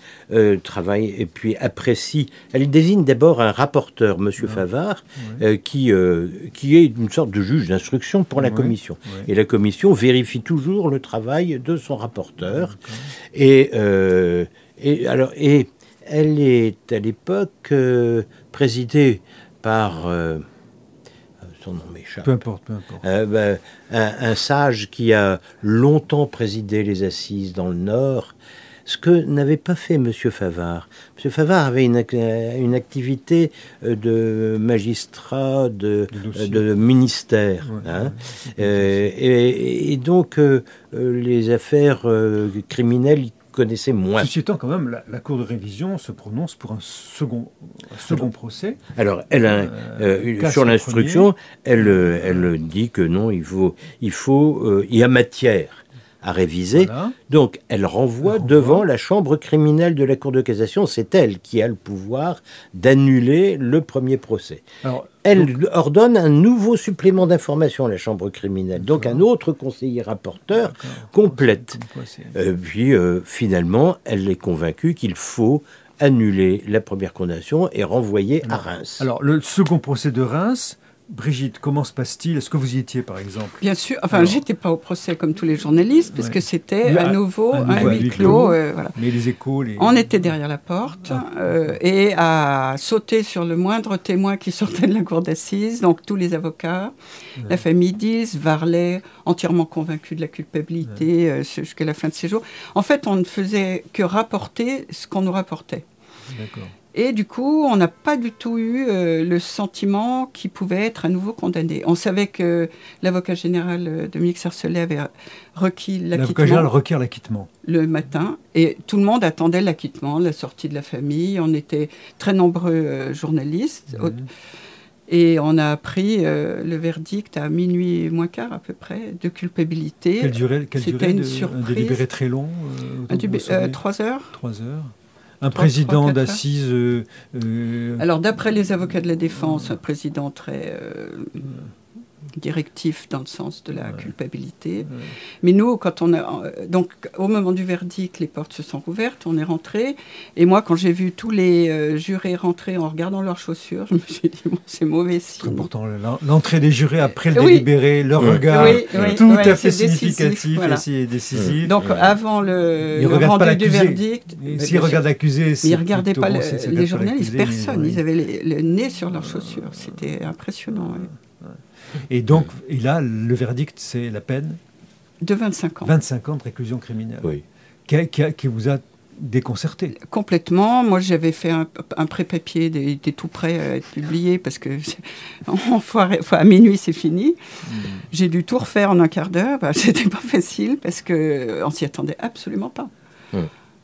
travail et puis apprécie. Elle désigne d'abord un rapporteur, Monsieur Favard, euh, qui qui est une sorte de juge d'instruction pour la Ouais. commission. Ouais. Et la commission vérifie toujours le travail de son rapporteur. Et, et alors et elle est à l'époque euh, présidée par euh, son nom m'échappe. Peu importe, peu importe. Euh, ben, un, un sage qui a longtemps présidé les assises dans le Nord, ce que n'avait pas fait M. Favard. M. Favard avait une, ac- une activité de magistrat, de, De dossier. de ministère. Ouais, hein. ouais. Euh, et, et donc, euh, les affaires euh, criminelles, il connaissait moins. Ceci étant, quand même, la, la cour de révision se prononce pour un second, un second procès. Alors, elle a, Euh, euh, sur l'instruction, elle, euh, elle dit que non, il faut, il faut, il y a matière à réviser. Voilà. Donc, elle renvoie devant la chambre criminelle de la Cour de cassation. C'est elle qui a le pouvoir d'annuler le premier procès. Alors, Elle ordonne un nouveau supplément d'information à la chambre criminelle. Donc, un autre conseiller rapporteur complète. C'est- Euh, puis, euh, finalement, elle est convaincue qu'il faut annuler la première condamnation et renvoyer à Reims. Alors, le second procès de Reims, Brigitte, comment se passe-t-il? Est-ce que vous y étiez, par exemple? Bien sûr, enfin, j'étais pas au procès comme tous les journalistes, parce Ouais. que c'était à nouveau un huis clos. euh, voilà. Mais les échos, les... On était derrière la porte euh, et à sauter sur le moindre témoin qui sortait de la cour d'assises, donc tous les avocats, la famille Dils, Varlet, entièrement convaincu de la culpabilité euh, jusqu'à la fin de ses jours. En fait, on ne faisait que rapporter ce qu'on nous rapportait. D'accord. Et du coup, on n'a pas du tout eu euh, le sentiment qu'il pouvait être à nouveau condamné. On savait que l'avocat général euh, Dominique Sarcelet avait requis L'avocat général l'acquittement requiert l'acquittement. le matin et tout le monde attendait l'acquittement, la sortie de la famille. On était très nombreux euh, journalistes. Mhm. Et on a appris euh, le verdict à minuit et moins quart à peu près de culpabilité. Quelle durée, quelle durée une de, surprise. Un délibéré très long Un euh, trois heures. Trois heures. Un président quatre d'assises. euh, euh, Alors d'après les avocats de la défense, un président très euh, directif dans le sens de la culpabilité. Mais nous, quand on a euh, donc au moment du verdict, les portes se sont ouvertes, on est rentré. Et moi, quand j'ai vu tous les euh, jurés rentrer en regardant leurs chaussures, je me suis dit bon, c'est mauvais très signe. important, l'en- l'entrée des jurés après le Oui. délibéré, leur regard, Oui, oui, tout à fait décisif, significatif voilà. et si décisif. Donc avant le, Ils le rendu du verdict, euh, S'ils regardent l'accusé, c'est ils regardaient plutôt pas le- les journalistes, personne. Ils avaient le nez sur leurs chaussures. C'était impressionnant. Et donc, et là, le verdict, c'est la peine De 25 ans. 25 ans de réclusion criminelle, Oui. qui, a- qui a- qui vous a déconcerté. Complètement. Moi, j'avais fait un, un pré-papier, il était tout prêt à être publié parce que en foire- fois à minuit, c'est fini. J'ai dû tout refaire en un quart d'heure. Bah, C'était pas facile parce que on s'y attendait absolument pas.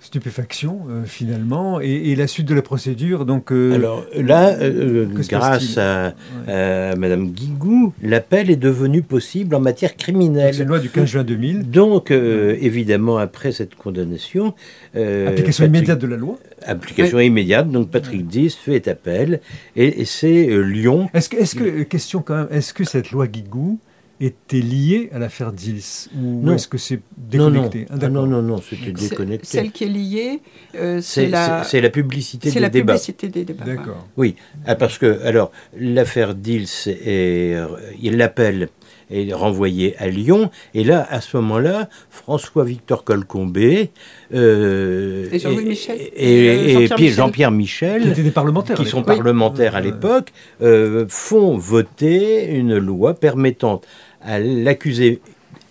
Stupéfaction, euh, finalement, et, et la suite de la procédure, donc... euh, Alors là, euh, que grâce à, à Madame Guigou, l'appel est devenu possible en matière c'est une criminelle. loi du 15 juin 2000, Donc, évidemment, après cette condamnation, application Patrick- immédiate de la loi. application immédiate. Donc, Patrick Dis fait appel et, et c'est Lyon. Est-ce que, est-ce que, euh, question quand même, est-ce que cette loi Guigou était liée à l'affaire Dils Ou Non. est-ce que c'est Non, non, déconnecté Ah, Ah, non, non, non, c'était C'est- déconnecté. Celle qui est liée, euh, C'est c'est la, c'est- c'est la publicité c'est des la débats. publicité des débats. D'accord. Oui, ah, parce que alors l'affaire Dils est, il l'appelle est renvoyé à Lyon et là à ce moment-là François Victor Colcombé euh, Et Jean-Louis Michel. et, Et, euh, et Jean-Pierre puis Michel. Jean-Pierre Qui étaient des parlementaires. qui sont parlementaires à l'époque euh, font voter une loi permettant à l'accusé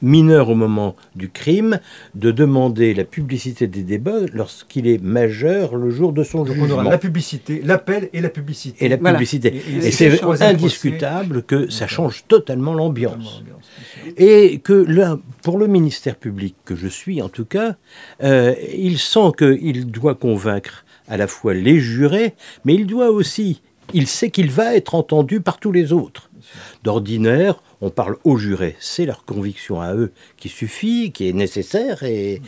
mineur au moment du crime de demander la publicité des débats lorsqu'il est majeur le jour de son Donc on jugement. aura la publicité, l'appel et la publicité. Et la Voilà. publicité. Et- et Et, c'est indiscutable que ça change totalement l'ambiance. Et que là, pour le ministère public que je suis en tout cas, euh, il sent qu'il doit convaincre à la fois les jurés, mais il doit aussi, il sait qu'il va être entendu par tous les autres. D'ordinaire, on parle aux jurés, c'est leur conviction à eux qui suffit, qui est nécessaire, et,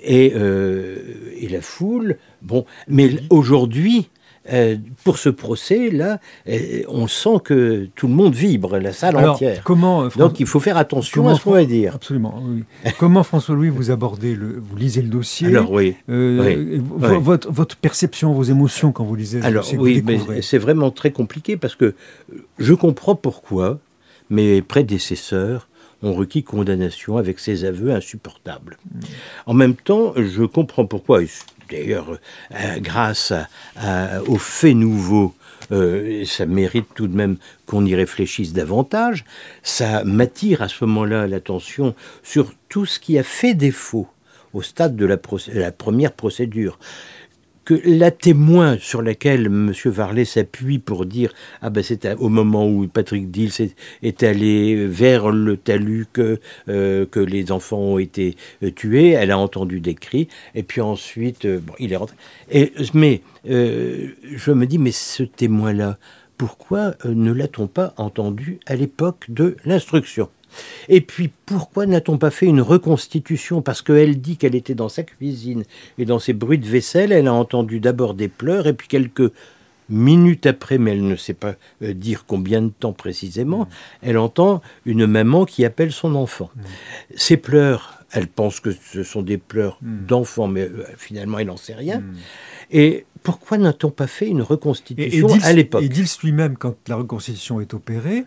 et, euh, et la foule, bon, mais aujourd'hui, euh, pour ce procès-là, euh, on sent que tout le monde vibre, la salle Alors, entière. comment, euh, Fran- Donc il faut faire attention comment à ce qu'on va dire. Absolument, oui. comment François-Louis vous abordez le, vous lisez le dossier. Alors oui. Euh, oui, vo- oui. Votre, votre perception, vos émotions quand vous lisez le Alors dossier oui, mais c'est vraiment très compliqué parce que je comprends pourquoi mes prédécesseurs ont requis condamnation avec ces aveux insupportables. En même temps, je comprends pourquoi, d'ailleurs, euh, grâce aux faits nouveaux, euh, ça mérite tout de même qu'on y réfléchisse davantage, ça m'attire à ce moment-là l'attention sur tout ce qui a fait défaut au stade de la, la première procédure que la témoin sur laquelle M. Varlet s'appuie pour dire ah ben c'est au moment où Patrick Dils est, allé vers le talus que, euh, que les enfants ont été euh, tués, elle a entendu des cris et puis ensuite euh, bon, il est rentré. Et, mais je me dis mais ce témoin-là, pourquoi euh, ne l'a-t-on pas entendu à l'époque de l'instruction? Et puis, pourquoi n'a-t-on pas fait une reconstitution? Parce qu'elle dit qu'elle était dans sa cuisine et dans ses bruits de vaisselle, elle a entendu d'abord des pleurs et puis quelques minutes après, mais elle ne sait pas euh, dire combien de temps précisément, elle entend une maman qui appelle son enfant. Ces pleurs, elle pense que ce sont des pleurs d'enfant, mais euh, finalement, elle n'en sait rien. Et pourquoi n'a-t-on pas fait une Et, et reconstitution Dils, à l'époque? et Dils lui-même, quand la reconstitution est opérée,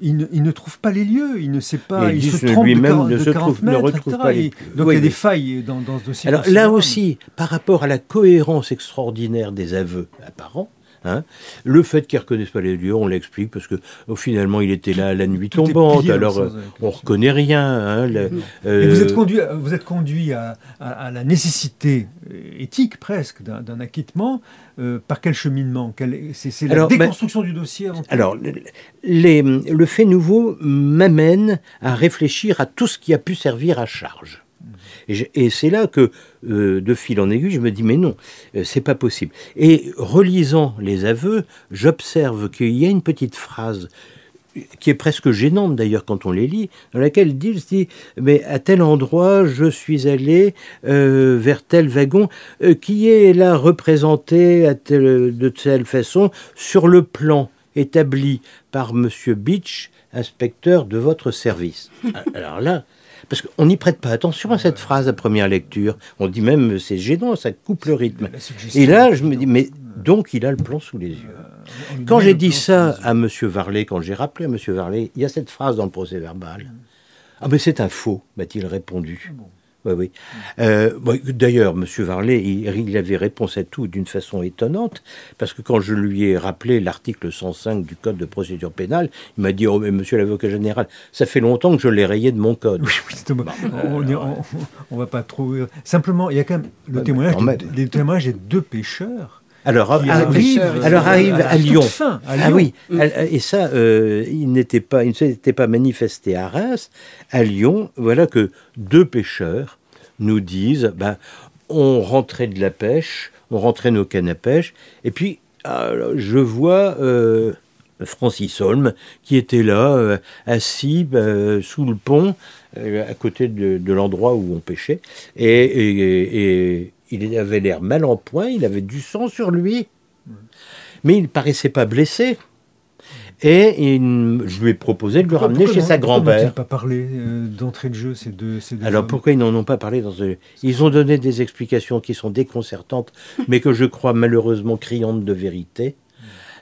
il ne, il ne trouve pas les lieux, il ne sait pas, il se trompe lui-même de, de se 40 trouve- ne retrouve etc. pas les- donc Oui, il y a des failles dans, dans ce dossier. Alors là aussi, par rapport à la cohérence extraordinaire des aveux apparents, hein, le fait qu'ils ne reconnaissent pas les lieux, on l'explique parce que oh, finalement il était là la nuit Tout tombante, alors euh, on question. reconnaît rien. hein, Et euh, vous êtes conduit, vous êtes conduit à, à- à la nécessité euh, éthique presque d'un acquittement. euh, par quel cheminement? C'est la Alors, ben, déconstruction du dossier Alors, les- le fait nouveau m'amène à réfléchir à tout ce qui a pu servir à charge. Et, c'est là que, euh, de fil en aiguille, je me dis mais non, euh, c'est pas possible. Et relisant les aveux, j'observe qu'il y a une petite phrase qui est presque gênante d'ailleurs quand on les lit, dans laquelle dit, dit mais à tel endroit je suis allé euh, vers tel wagon qui est là représenté à de telle façon sur le plan établi par Monsieur Beach, inspecteur de votre service. Alors là, parce qu'on n'y prête pas attention à cette phrase à première lecture. On dit même, c'est gênant, ça coupe le rythme. Et là, je me dis, mais donc il a le plan sous les yeux. Euh, quand j'ai dit ça à M. Varlet, quand j'ai rappelé à M. Varlet, il y a cette phrase dans le procès verbal. Ah, mais c'est un faux, m'a-t-il répondu. Oui, oui. Euh, d'ailleurs, M. Varlet, il, avait réponse à tout d'une façon étonnante, parce que quand je lui ai rappelé l'article 105 du Code de procédure pénale, il m'a dit Oh, mais monsieur l'avocat général, ça fait longtemps que je l'ai rayé de mon code. Oui, oui, on ne va pas trop. Simplement, il y a quand même le témoignage, les témoignages des deux pêcheurs. Alors arrive, alors arrive à, Lyon. Ah oui, et ça, euh, il n'était pas, il ne s'était pas manifesté à Reims. À Lyon, voilà que deux pêcheurs nous disent, ben, on rentrait de la pêche, on rentrait nos cannes à pêche, et puis je vois euh, Francis Holm qui était là, euh, assis sous le pont, à côté de, l'endroit où on pêchait, et il avait l'air mal en point, il avait du sang sur lui, mais il ne paraissait pas blessé. Et je lui ai proposé de le ramener chez sa grand-mère. Ils pas parlé euh, d'entrée de jeu ces deux, ces Alors pourquoi ils n'en ont pas parlé dans Ils ont donné des explications qui sont déconcertantes, mais que je crois malheureusement criantes de vérité.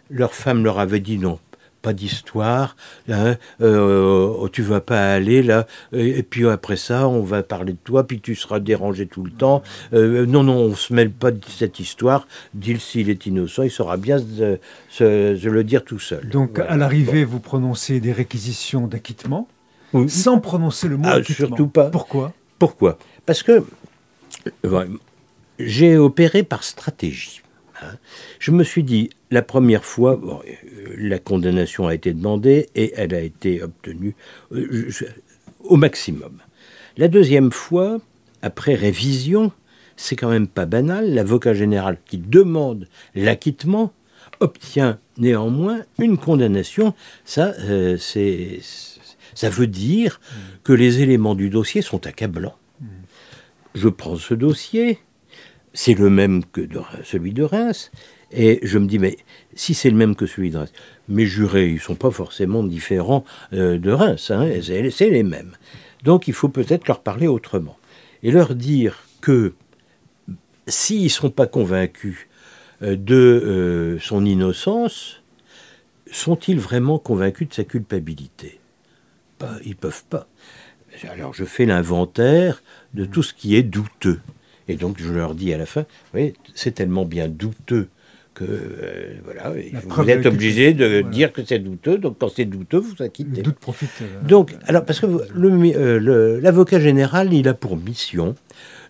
Leur femme leur avait dit non, pas d'histoire, hein, euh, tu vas pas aller là, et, puis après ça, on va parler de toi, puis tu seras dérangé tout le temps. Euh, non, non, on se mêle pas de cette histoire. Dit s'il est innocent, il saura bien se, le dire tout seul. Donc à l'arrivée, vous prononcez des réquisitions d'acquittement, sans prononcer le mot ah, acquittement. Surtout pas. Pourquoi? Pourquoi? Parce que j'ai opéré par stratégie. Hein. Je me suis dit, la première fois, euh, la condamnation a été demandée et elle a été obtenue euh, au maximum. La deuxième fois, après révision, c'est quand même pas banal, l'avocat général qui demande l'acquittement obtient néanmoins une condamnation. Ça, euh, c'est, ça veut dire que les éléments du dossier sont accablants. Je prends ce dossier, c'est le même que celui de Reims, et je me dis, mais si c'est le même que celui de Reims, mes jurés, ils ne sont pas forcément différents euh, de Reims, hein, c'est les mêmes. Donc il faut peut-être leur parler autrement. Et leur dire que s'ils ne sont pas convaincus euh, de euh, son innocence, sont-ils vraiment convaincus de sa culpabilité? Ils ne peuvent pas. Alors je fais l'inventaire de tout ce qui est douteux. Et donc je leur dis à la fin, oui, c'est tellement bien douteux que euh, voilà, vous êtes obligé de dire que c'est douteux. Donc quand c'est douteux, vous acquittez. Le doute profite. Euh, donc alors parce que euh, l'avocat général, il a pour mission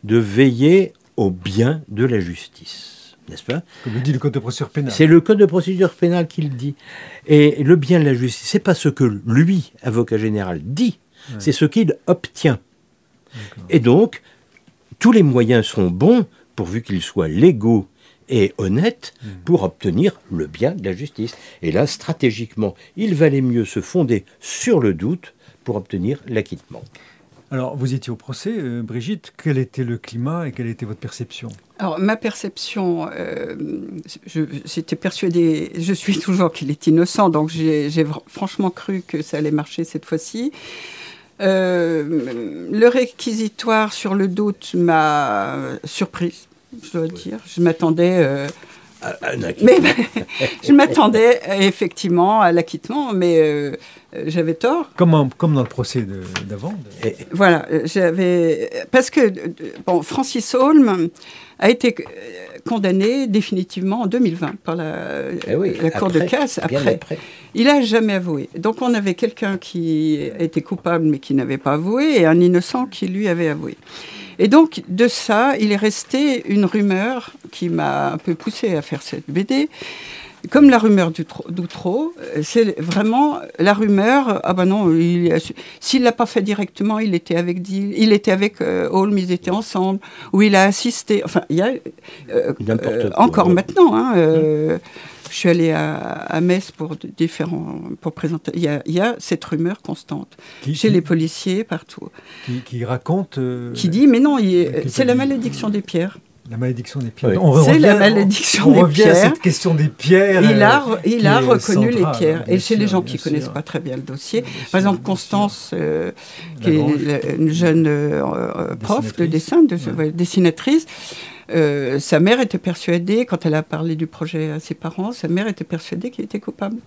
de veiller au bien de la justice, n'est-ce pas? Comme le dit le code de procédure pénale. C'est le code de procédure pénale qui le dit. Et le bien de la justice, c'est pas ce que lui, avocat général, dit, c'est ce qu'il obtient. Et donc, tous les moyens sont bons pourvu qu'ils soient légaux et honnête hmm. pour obtenir le bien de la justice. Et là, stratégiquement, il valait mieux se fonder sur le doute pour obtenir l'acquittement. Alors, vous étiez au procès, euh, Brigitte. Quel était le climat et quelle était votre perception? Alors, ma perception, euh, j'étais persuadée, je suis toujours qu'il est innocent, donc j'ai franchement cru que ça allait marcher cette fois-ci. Euh, le réquisitoire sur le doute m'a surprise je dois dire. Je m'attendais. Euh, mais je m'attendais effectivement à l'acquittement, mais euh, j'avais tort. Comme, comme dans le procès d'avant. Voilà, j'avais parce que bon, Francis Holm a été condamné définitivement en 2020 par la, eh la Cour de casse. Après, après, il n'a jamais avoué. Donc on avait quelqu'un qui était coupable mais qui n'avait pas avoué et un innocent qui lui avait avoué. Et donc, de ça, il est resté une rumeur qui m'a un peu poussé à faire cette BD. Comme la rumeur d'Outreau, euh, c'est vraiment la rumeur. Ah ben non, s'il l'a pas fait directement, il était avec il était avec euh, Holmes, ils étaient ensemble, ou il a assisté. Enfin, il y a euh, encore maintenant. Hein, je suis allée à, Metz pour différents pour présenter. Il y a, cette rumeur constante chez les policiers partout. Qui, raconte. qui dit mais non, c'est la malédiction des pierres. La malédiction des pierres. C'est la malédiction on des revient pierres. À cette question des pierres. Il a, euh, il a reconnu les pierres. Et chez les gens qui ne connaissent pas très bien le dossier, par exemple Constance, euh, qui est une jeune euh, prof de dessin, de, dessinatrice, sa mère était persuadée, quand elle a parlé du projet à ses parents, sa mère était persuadée qu'il était coupable.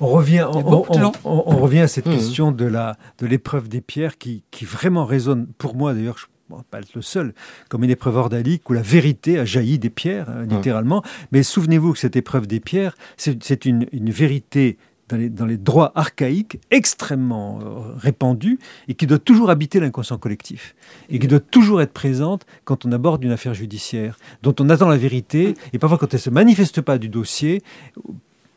On revient, on, revient à cette mmh. question de l'épreuve des pierres qui, qui vraiment résonne, pour moi d'ailleurs, je pas être le seul, comme une épreuve ordalique où la vérité a jailli des pierres, hein, littéralement. Mais souvenez-vous que cette épreuve des pierres, c'est une, vérité dans les, droits archaïques extrêmement euh, répandue et qui doit toujours habiter l'inconscient collectif et qui doit toujours être présente quand on aborde une affaire judiciaire, dont on attend la vérité et parfois quand elle ne se manifeste pas du dossier,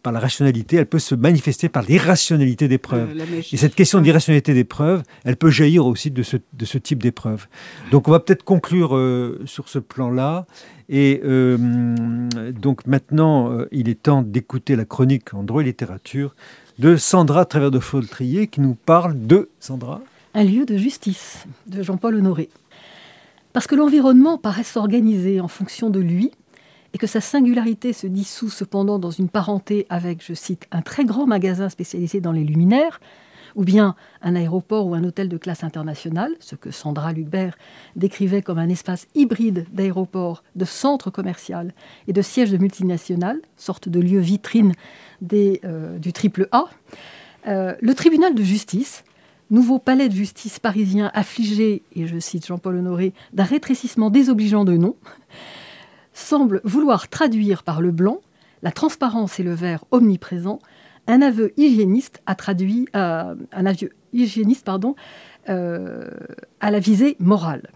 par la rationalité, elle peut se manifester par l'irrationalité des preuves. Euh, et cette question d'irrationalité des preuves, elle peut jaillir aussi de ce, de ce type d'épreuve. Donc on va peut-être conclure euh, sur ce plan-là. Et euh, donc maintenant, il est temps d'écouter la chronique en droit et littérature de Sandra Travers de Foltrier qui nous parle de Sandra? Un lieu de justice de Jean-Paul Honoré. Parce que l'environnement paraît s'organiser en fonction de lui, et que sa singularité se dissout cependant dans une parenté avec, je cite, un très grand magasin spécialisé dans les luminaires, ou bien un aéroport ou un hôtel de classe internationale, ce que Sandra Lucbert décrivait comme un espace hybride d'aéroport, de centre commercial et de siège de multinationales, sorte de lieu vitrine euh, du triple A, euh, le tribunal de justice, nouveau palais de justice parisien affligé, et je cite Jean-Paul Honoré, d'un rétrécissement désobligeant de nom, semble vouloir traduire par le blanc, la transparence et le vert omniprésent, un aveu hygiéniste a traduit euh, hygiéniste euh, à la visée morale,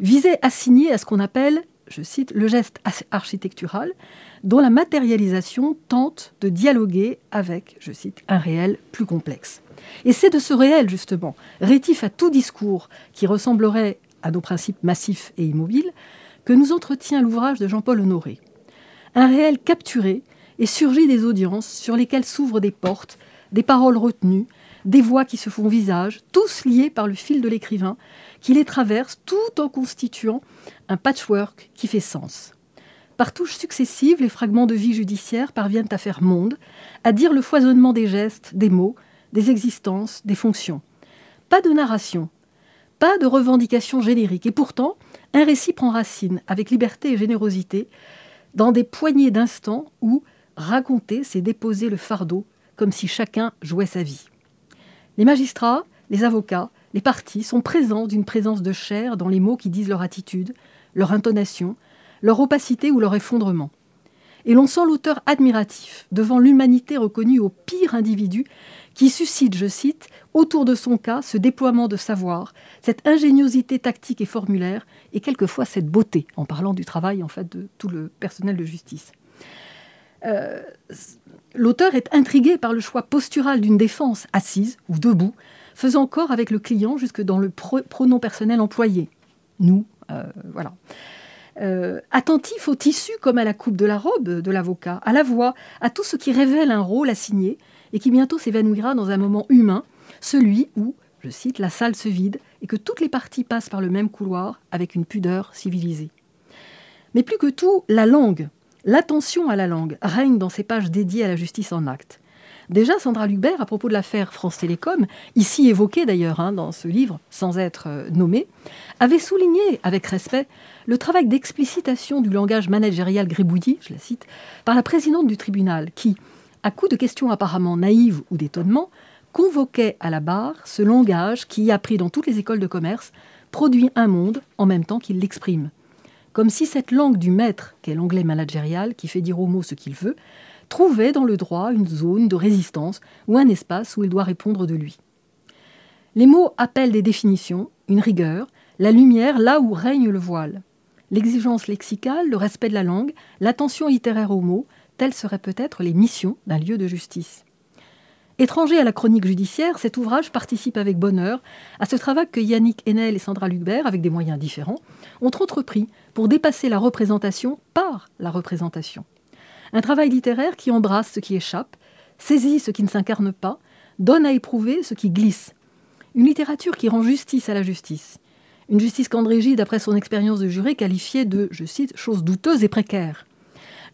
visée assignée à ce qu'on appelle, je cite, le geste architectural, dont la matérialisation tente de dialoguer avec, je cite, un réel plus complexe. Et c'est de ce réel, justement, rétif à tout discours qui ressemblerait à nos principes massifs et immobiles, que nous entretient l'ouvrage de Jean-Paul Honoré. Un réel capturé et surgit des audiences sur lesquelles s'ouvrent des portes, des paroles retenues, des voix qui se font visage, tous liés par le fil de l'écrivain, qui les traverse tout en constituant un patchwork qui fait sens. Par touches successives, les fragments de vie judiciaire parviennent à faire monde, à dire le foisonnement des gestes, des mots, des existences, des fonctions. Pas de narration, pas de revendication générique, et pourtant, un récit prend racine avec liberté et générosité dans des poignées d'instants où raconter, c'est déposer le fardeau comme si chacun jouait sa vie. Les magistrats, les avocats, les partis sont présents d'une présence de chair dans les mots qui disent leur attitude, leur intonation, leur opacité ou leur effondrement. Et l'on sent l'auteur admiratif devant l'humanité reconnue au pire individu qui suscite, je cite, autour de son cas ce déploiement de savoir, cette ingéniosité tactique et formulaire, et quelquefois cette beauté, en parlant du travail en fait de tout le personnel de justice. Euh, l'auteur est intrigué par le choix postural d'une défense assise ou debout, faisant corps avec le client jusque dans le pronom personnel employé. Nous, euh, voilà. Euh, attentif au tissu comme à la coupe de la robe de l'avocat, à la voix, à tout ce qui révèle un rôle assigné et qui bientôt s'évanouira dans un moment humain, celui où, je cite, la salle se vide et que toutes les parties passent par le même couloir avec une pudeur civilisée. Mais plus que tout, la langue, l'attention à la langue règne dans ces pages dédiées à la justice en acte. Déjà, Sandra Lubert, à propos de l'affaire France Télécom, ici évoquée d'ailleurs hein, dans ce livre, sans être euh, nommée, avait souligné avec respect le travail d'explicitation du langage managérial gribouillis, je la cite, par la présidente du tribunal, qui, à coup de questions apparemment naïves ou d'étonnement, convoquait à la barre ce langage qui, appris dans toutes les écoles de commerce, produit un monde en même temps qu'il l'exprime. Comme si cette langue du maître, qu'est l'anglais managérial, qui fait dire au mot ce qu'il veut, trouvait dans le droit une zone de résistance ou un espace où il doit répondre de lui. Les mots appellent des définitions, une rigueur, la lumière là où règne le voile. L'exigence lexicale, le respect de la langue, l'attention littéraire aux mots, telles seraient peut-être les missions d'un lieu de justice. Étranger à la chronique judiciaire, cet ouvrage participe avec bonheur à ce travail que Yannick Enel et Sandra Lucbert, avec des moyens différents, ont entrepris pour dépasser la représentation par la représentation. Un travail littéraire qui embrasse ce qui échappe, saisit ce qui ne s'incarne pas, donne à éprouver ce qui glisse. Une littérature qui rend justice à la justice. Une justice qu'André Gide, d'après son expérience de juré, qualifiait de, je cite, chose douteuse et précaire,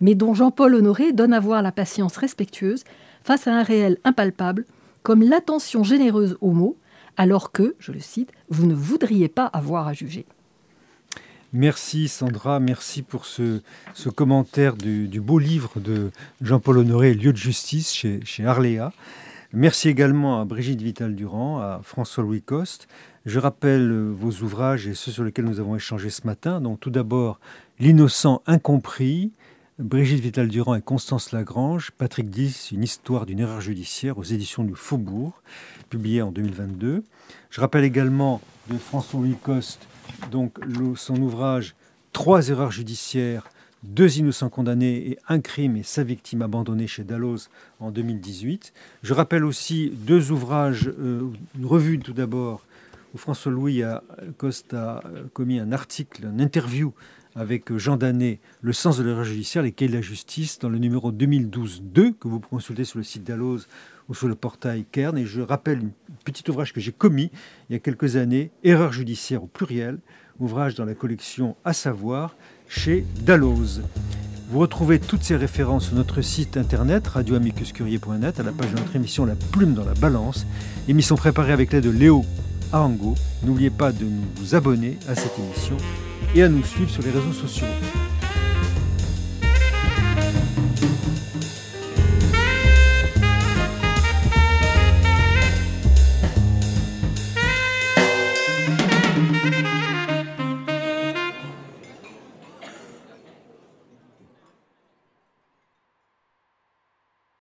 mais dont Jean-Paul Honoré donne à voir la patience respectueuse face à un réel impalpable, comme l'attention généreuse aux mots, alors que, je le cite, vous ne voudriez pas avoir à juger. Merci Sandra, merci pour ce, commentaire du, beau livre de Jean-Paul Honoré, Lieu de justice chez, chez Arléa. Merci également à Brigitte Vital-Durand, à François-Louis Coste. Je rappelle vos ouvrages et ceux sur lesquels nous avons échangé ce matin. Donc tout d'abord, L'innocent incompris, Brigitte Vital-Durand et Constance Lagrange, Patrick Dix, une histoire d'une erreur judiciaire aux éditions du Faubourg, publié en 2022. Je rappelle également de François-Louis Coste, donc son ouvrage Trois erreurs judiciaires, deux innocents condamnés et un crime et sa victime abandonnée chez Dalloz en 2018. Je rappelle aussi deux ouvrages, euh, une revue tout d'abord, où François-Louis Coste a commis un article, une interview avec Jean Danet, Le sens de l'erreur judiciaire, les cahiers de la justice, dans le numéro 2012-2, que vous consultez sur le site d'Alloz ou sur le portail Kern. Et je rappelle un petit ouvrage que j'ai commis il y a quelques années, Erreur judiciaire au pluriel, ouvrage dans la collection À savoir, chez Dalloz. Vous retrouvez toutes ces références sur notre site internet radioamicuscurier.net à la page de notre émission La Plume dans la Balance, émission préparée avec l'aide de Léo Arango. N'oubliez pas de vous abonner à cette émission et à nous suivre sur les réseaux sociaux.